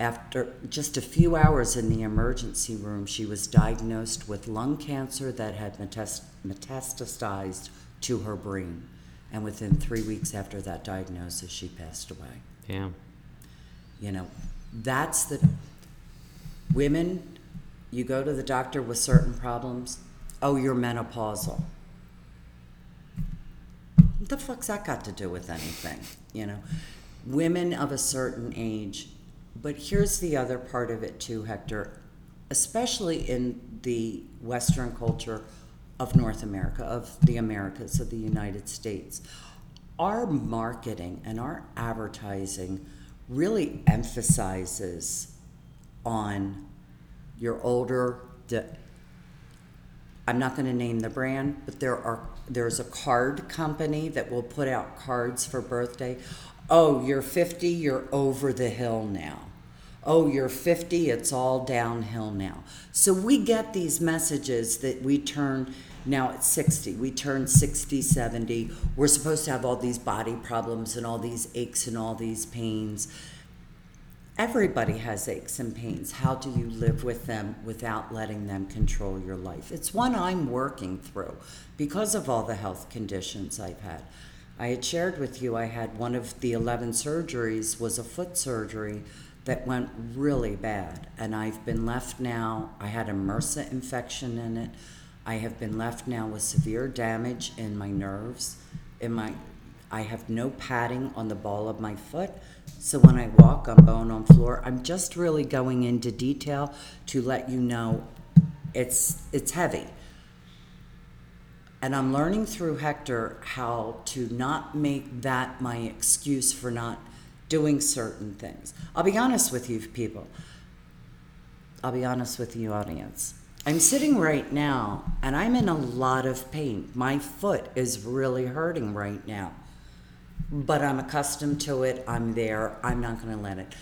E: after just a few hours in the emergency room, she was diagnosed with lung cancer that had metastasized to her brain. And within three weeks after that diagnosis, she passed away.
D: yeah
E: You know, that's the women, you go to the doctor with certain problems. Oh, you're menopausal. What the fuck's that got to do with anything? You know, women of a certain age. But here's the other part of it, too, Hector, especially in the Western culture of North America, of the Americas, of the United States. Our marketing and our advertising really emphasizes on your older, the, I'm not going to name the brand, but there are there's a card company that will put out cards for birthday. Oh, you're 50, you're over the hill now. Oh, you're 50, it's all downhill now. So we get these messages that we turn now at 60, we turn 60, 70. We're supposed to have all these body problems and all these aches and all these pains. Everybody has aches and pains. How do you live with them without letting them control your life? It's one I'm working through because of all the health conditions I've had. I had shared with you I had one of the 11 surgeries was a foot surgery that went really bad and I've been left now I had a MRSA infection in it. I have been left now with severe damage in my nerves, in my I have no padding on the ball of my foot. So when I walk on bone on floor, I'm just really going into detail to let you know it's it's heavy. And I'm learning through Hector how to not make that my excuse for not doing certain things. I'll be honest with you people. I'll be honest with you audience. I'm sitting right now and I'm in a lot of pain. My foot is really hurting right now but I'm accustomed to it. I'm there. I'm not going to let it.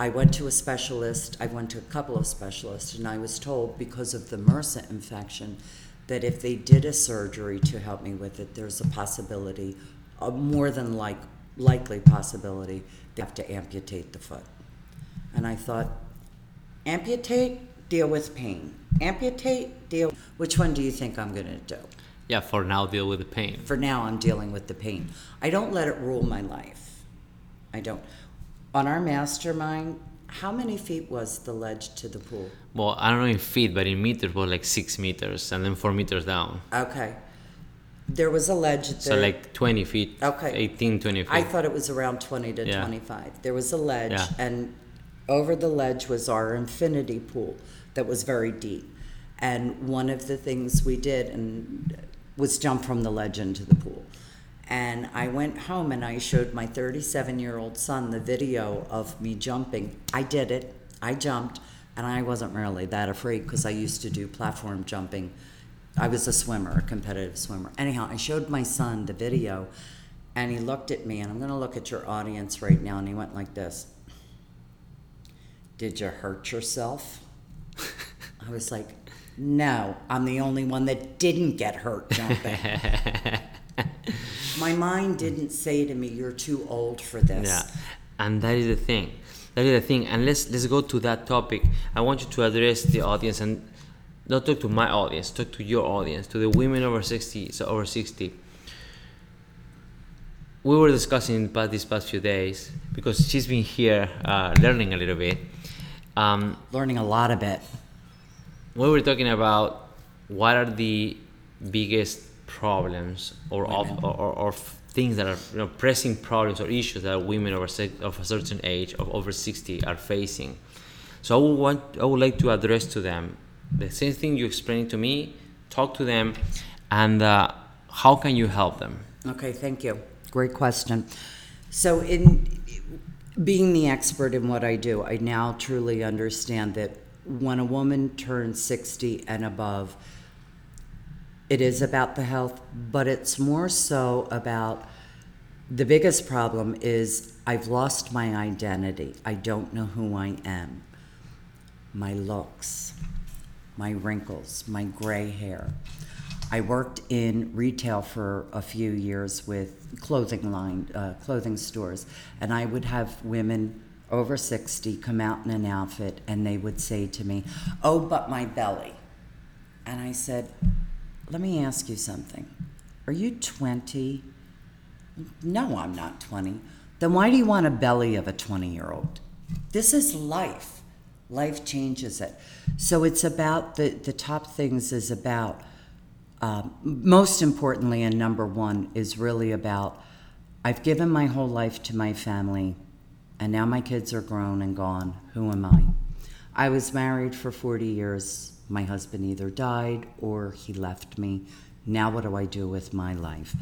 E: I went to a specialist, I went to a couple of specialists, and I was told because of the MRSA infection that if they did a surgery to help me with it, there's a possibility, a more than like likely possibility, they have to amputate the foot. And I thought, amputate, deal with pain. Amputate, deal. Which one do you think I'm going to do?
D: Yeah, for now, deal with the pain.
E: For now, I'm dealing with the pain. I don't let it rule my life. I don't. On our mastermind, how many feet was the ledge to the pool?
D: Well, I don't know in feet, but in meters was like six meters and then four meters down.
E: Okay. There was a ledge there.
D: So like 20 feet.
E: Okay.
D: 18, 20 feet.
E: I thought it was around 20 to
D: Yeah.
E: 25. There was a ledge,
D: Yeah.
E: and over the ledge was our infinity pool that was very deep. And one of the things we did and was jump from the ledge into the pool. And I went home and I showed my 37 year old son the video of me jumping. I did it. I jumped, and I wasn't really that afraid because I used to do platform jumping. I was a swimmer, a competitive swimmer. Anyhow, I showed my son the video, and he looked at me, and I'm going to look at your audience right now, and he went like this Did you hurt yourself? I was like, No, I'm the only one that didn't get hurt jumping. my mind didn't say to me, You're too old for this.
D: Yeah, and that is the thing. That is the thing. And let's let's go to that topic. I want you to address the audience and not talk to my audience. Talk to your audience, to the women over sixty, so over sixty. We were discussing past, these past few days because she's been here uh, learning a little bit. Um,
E: Learning a lot of it.
D: we were talking about what are the biggest problems or of, or, or, or things that are you know, pressing problems or issues that women over of a certain age of over 60 are facing so i would want i would like to address to them the same thing you explained to me talk to them and uh, how can you help them
E: Okay, thank you. Great question. So, in being the expert in what I do, I now truly understand that when a woman turns 60 and above, it is about the health, but it's more so about the biggest problem is I've lost my identity. I don't know who I am. My looks, my wrinkles, my gray hair. I worked in retail for a few years with clothing line, uh, clothing stores, and I would have women over 60 come out in an outfit and they would say to me, Oh, but my belly. And I said, Let me ask you something. Are you 20? No, I'm not 20. Then why do you want a belly of a 20 year old? This is life. Life changes it. So it's about the, the top things is about, um, most importantly, and number one is really about I've given my whole life to my family, and now my kids are grown and gone. Who am I? I was married for 40 years. My husband either died or he left me. Now, what do I do with my life?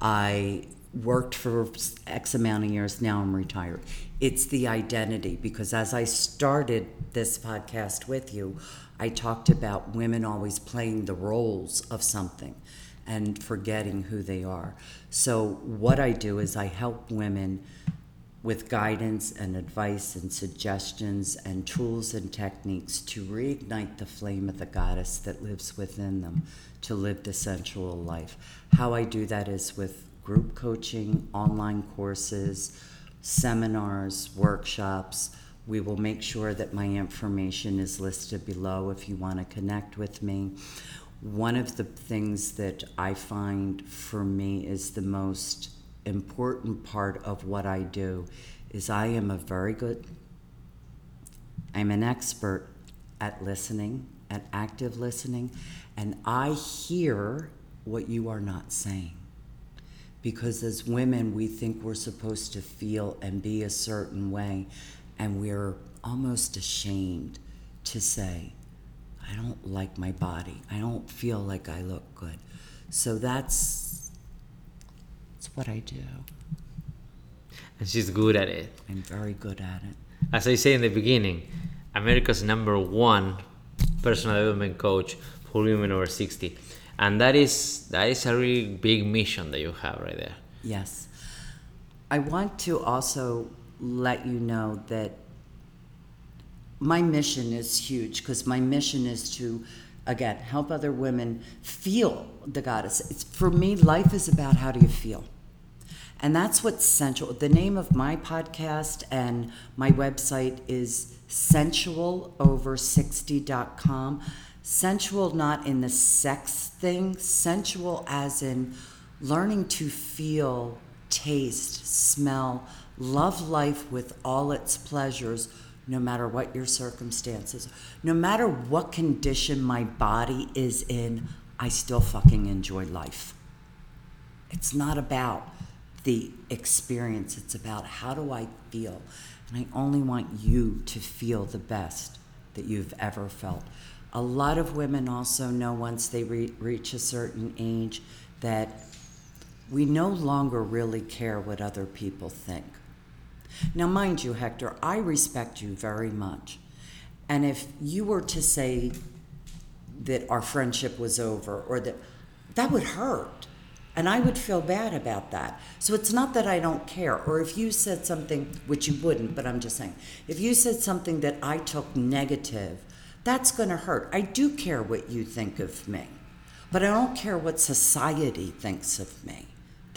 E: I worked for X amount of years. Now I'm retired. It's the identity because as I started this podcast with you, I talked about women always playing the roles of something and forgetting who they are. So, what I do is I help women with guidance and advice and suggestions and tools and techniques to reignite the flame of the goddess that lives within them to live the sensual life. How I do that is with group coaching, online courses, seminars, workshops. We will make sure that my information is listed below if you want to connect with me. One of the things that I find for me is the most important part of what I do is I am a very good I'm an expert at listening, at active listening, and I hear what you are not saying. Because as women, we think we're supposed to feel and be a certain way, and we're almost ashamed to say, I don't like my body. I don't feel like I look good. So that's, that's what I do.
D: and she's good at it
E: I'm very good at it.
D: as i say in the beginning america's number one personal development coach for women over 60 and that is that is a really big mission that you have right there
E: Yes. I want to also let you know that my mission is huge because my mission is to again help other women feel the goddess. It's for me life is about how do you feel. And that's what's central. The name of my podcast and my website is sensualover60.com sensual not in the sex thing sensual as in learning to feel taste smell love life with all its pleasures no matter what your circumstances, no matter what condition my body is in, I still fucking enjoy life. It's not about the experience, it's about how do I feel. And I only want you to feel the best that you've ever felt. A lot of women also know once they re- reach a certain age that we no longer really care what other people think. Now, mind you, Hector, I respect you very much. And if you were to say that our friendship was over or that that would hurt. And I would feel bad about that. So it's not that I don't care. Or if you said something, which you wouldn't, but I'm just saying, if you said something that I took negative, that's going to hurt. I do care what you think of me, but I don't care what society thinks of me.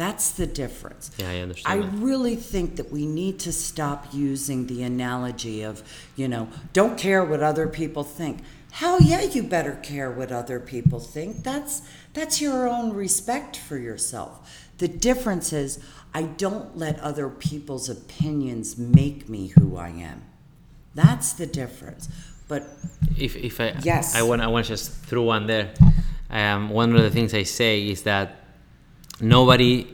E: That's the difference.
D: Yeah, I understand.
E: I
D: that.
E: really think that we need to stop using the analogy of, you know, don't care what other people think. Hell yeah, you better care what other people think. That's that's your own respect for yourself. The difference is I don't let other people's opinions make me who I am. That's the difference. But
D: if, if I
E: Yes.
D: I want I want to just throw one there. Um, one of the things I say is that nobody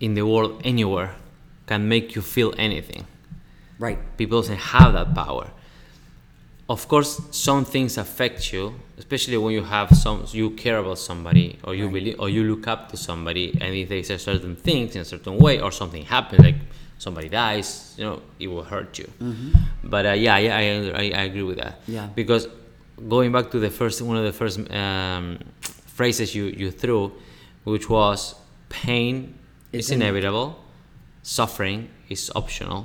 D: in the world anywhere can make you feel anything.
E: right,
D: People doesn't have that power. Of course, some things affect you, especially when you have some you care about somebody or you
E: Right.
D: believe or you look up to somebody, and if they say certain things in a certain way or something happens, like somebody dies, you know, it will hurt you. But uh, yeah, yeah, I, I, I agree with that.
E: Yeah.
D: Because going back to the first one of the first um, phrases you you threw, which was pain is
E: Is in-
D: inevitable, suffering is optional.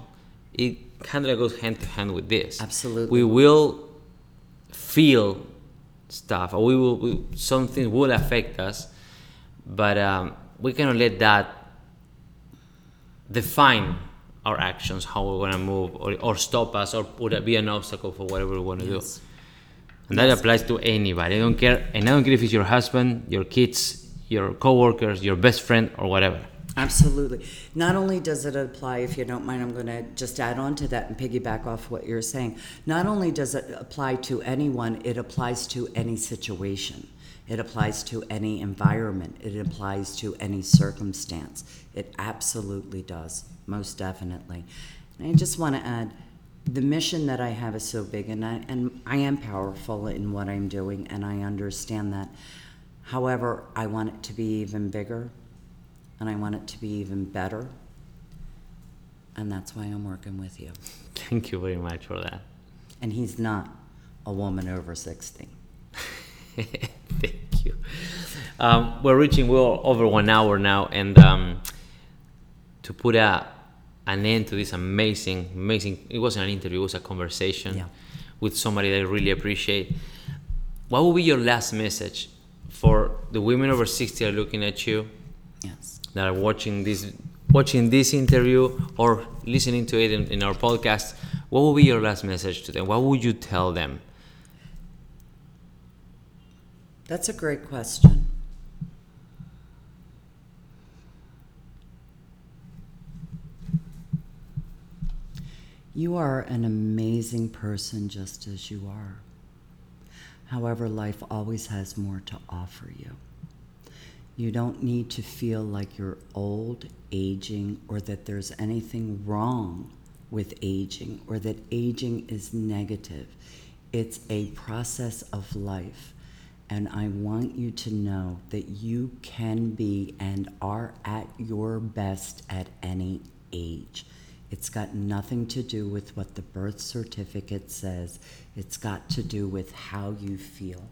D: It kind of goes hand to hand with this.
E: Absolutely.
D: We will feel stuff, or we will we, something will affect us, but um, we cannot let that define our actions, how we want to move, or, or stop us, or would it be an obstacle for whatever we want to
E: Yes.
D: do. And that applies to anybody. I don't care, and I don't care if it's your husband, your kids, your coworkers, your best friend, or whatever.
E: Absolutely. Not only does it apply, if you don't mind, I'm going to just add on to that and piggyback off what you're saying. Not only does it apply to anyone, it applies to any situation. It applies to any environment. It applies to any circumstance. It absolutely does, most definitely. And I just want to add the mission that I have is so big, and I, and I am powerful in what I'm doing, and I understand that. However, I want it to be even bigger and I want it to be even better. And that's why I'm working with you.
D: Thank you very much for that.
E: And he's not a woman over 60.
D: Thank you. Um, we're reaching well over one hour now, and um, to put a an end to this amazing, amazing. It wasn't an interview; it was a conversation
E: Yeah.
D: with somebody that I really appreciate. What would be your last message for the women over sixty that are looking at you,
E: Yes.
D: that are watching this, watching this interview or listening to it in, in our podcast? What would be your last message to them? What would you tell them?
E: That's a great question. You are an amazing person just as you are. However, life always has more to offer you. You don't need to feel like you're old, aging, or that there's anything wrong with aging or that aging is negative. It's a process of life. And I want you to know that you can be and are at your best at any age. It's got nothing to do with what the birth certificate says, it's got to do with how you feel.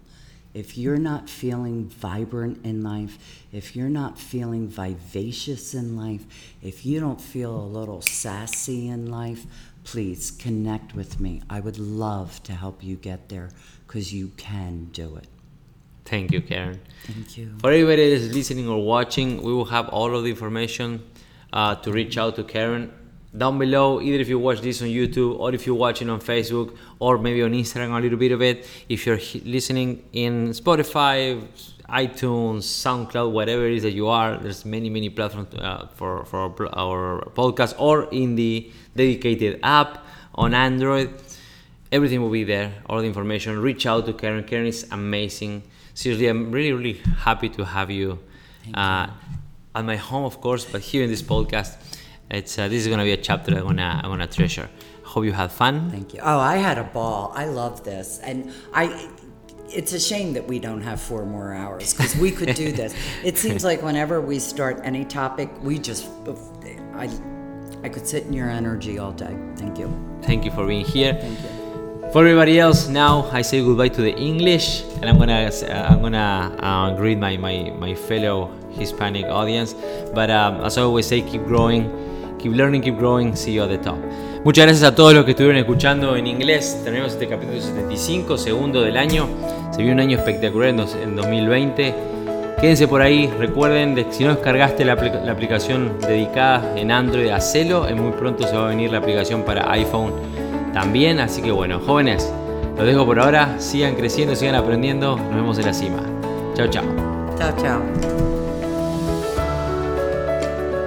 E: If you're not feeling vibrant in life, if you're not feeling vivacious in life, if you don't feel a little sassy in life, please connect with me. I would love to help you get there because you can do it.
D: Thank you, Karen.
E: Thank you.
D: For everybody that is listening or watching, we will have all of the information uh, to reach out to Karen down below. Either if you watch this on YouTube or if you're watching on Facebook or maybe on Instagram, a little bit of it. If you're listening in Spotify, iTunes, SoundCloud, whatever it is that you are, there's many, many platforms uh, for, for our, our podcast or in the dedicated app on Android. Everything will be there, all the information. Reach out to Karen. Karen is amazing. Seriously, I'm really, really happy to have you, uh, at my home, of course, but here in this podcast. It's uh, this is gonna be a chapter I'm gonna I'm gonna treasure. Hope you had fun.
E: Thank you. Oh, I had a ball. I love this. And I it's a shame that we don't have four more hours because we could do this. It seems like whenever we start any topic, we just I I could sit in your energy all day. Thank you.
D: Thank you for being here.
E: Thank you.
D: For everybody else, now I say goodbye to the English, and I'm gonna uh, I'm gonna uh, greet my, my my fellow Hispanic audience. But um, as I always say, keep growing, keep learning, keep growing. See you at the top. Muchas gracias a todos los que estuvieron escuchando en inglés. Tenemos este capítulo 75, segundo del año. Se vio un año espectacular en, dos- en 2020. Quédense por ahí, recuerden, de, si no descargaste la, apli- la aplicación dedicada en Android, hacelo, en muy pronto se va a venir la aplicación para iPhone también, así que bueno, jóvenes, los dejo por ahora, sigan creciendo, sigan aprendiendo, nos vemos en la cima. Chao, chao.
E: Ciao, ciao.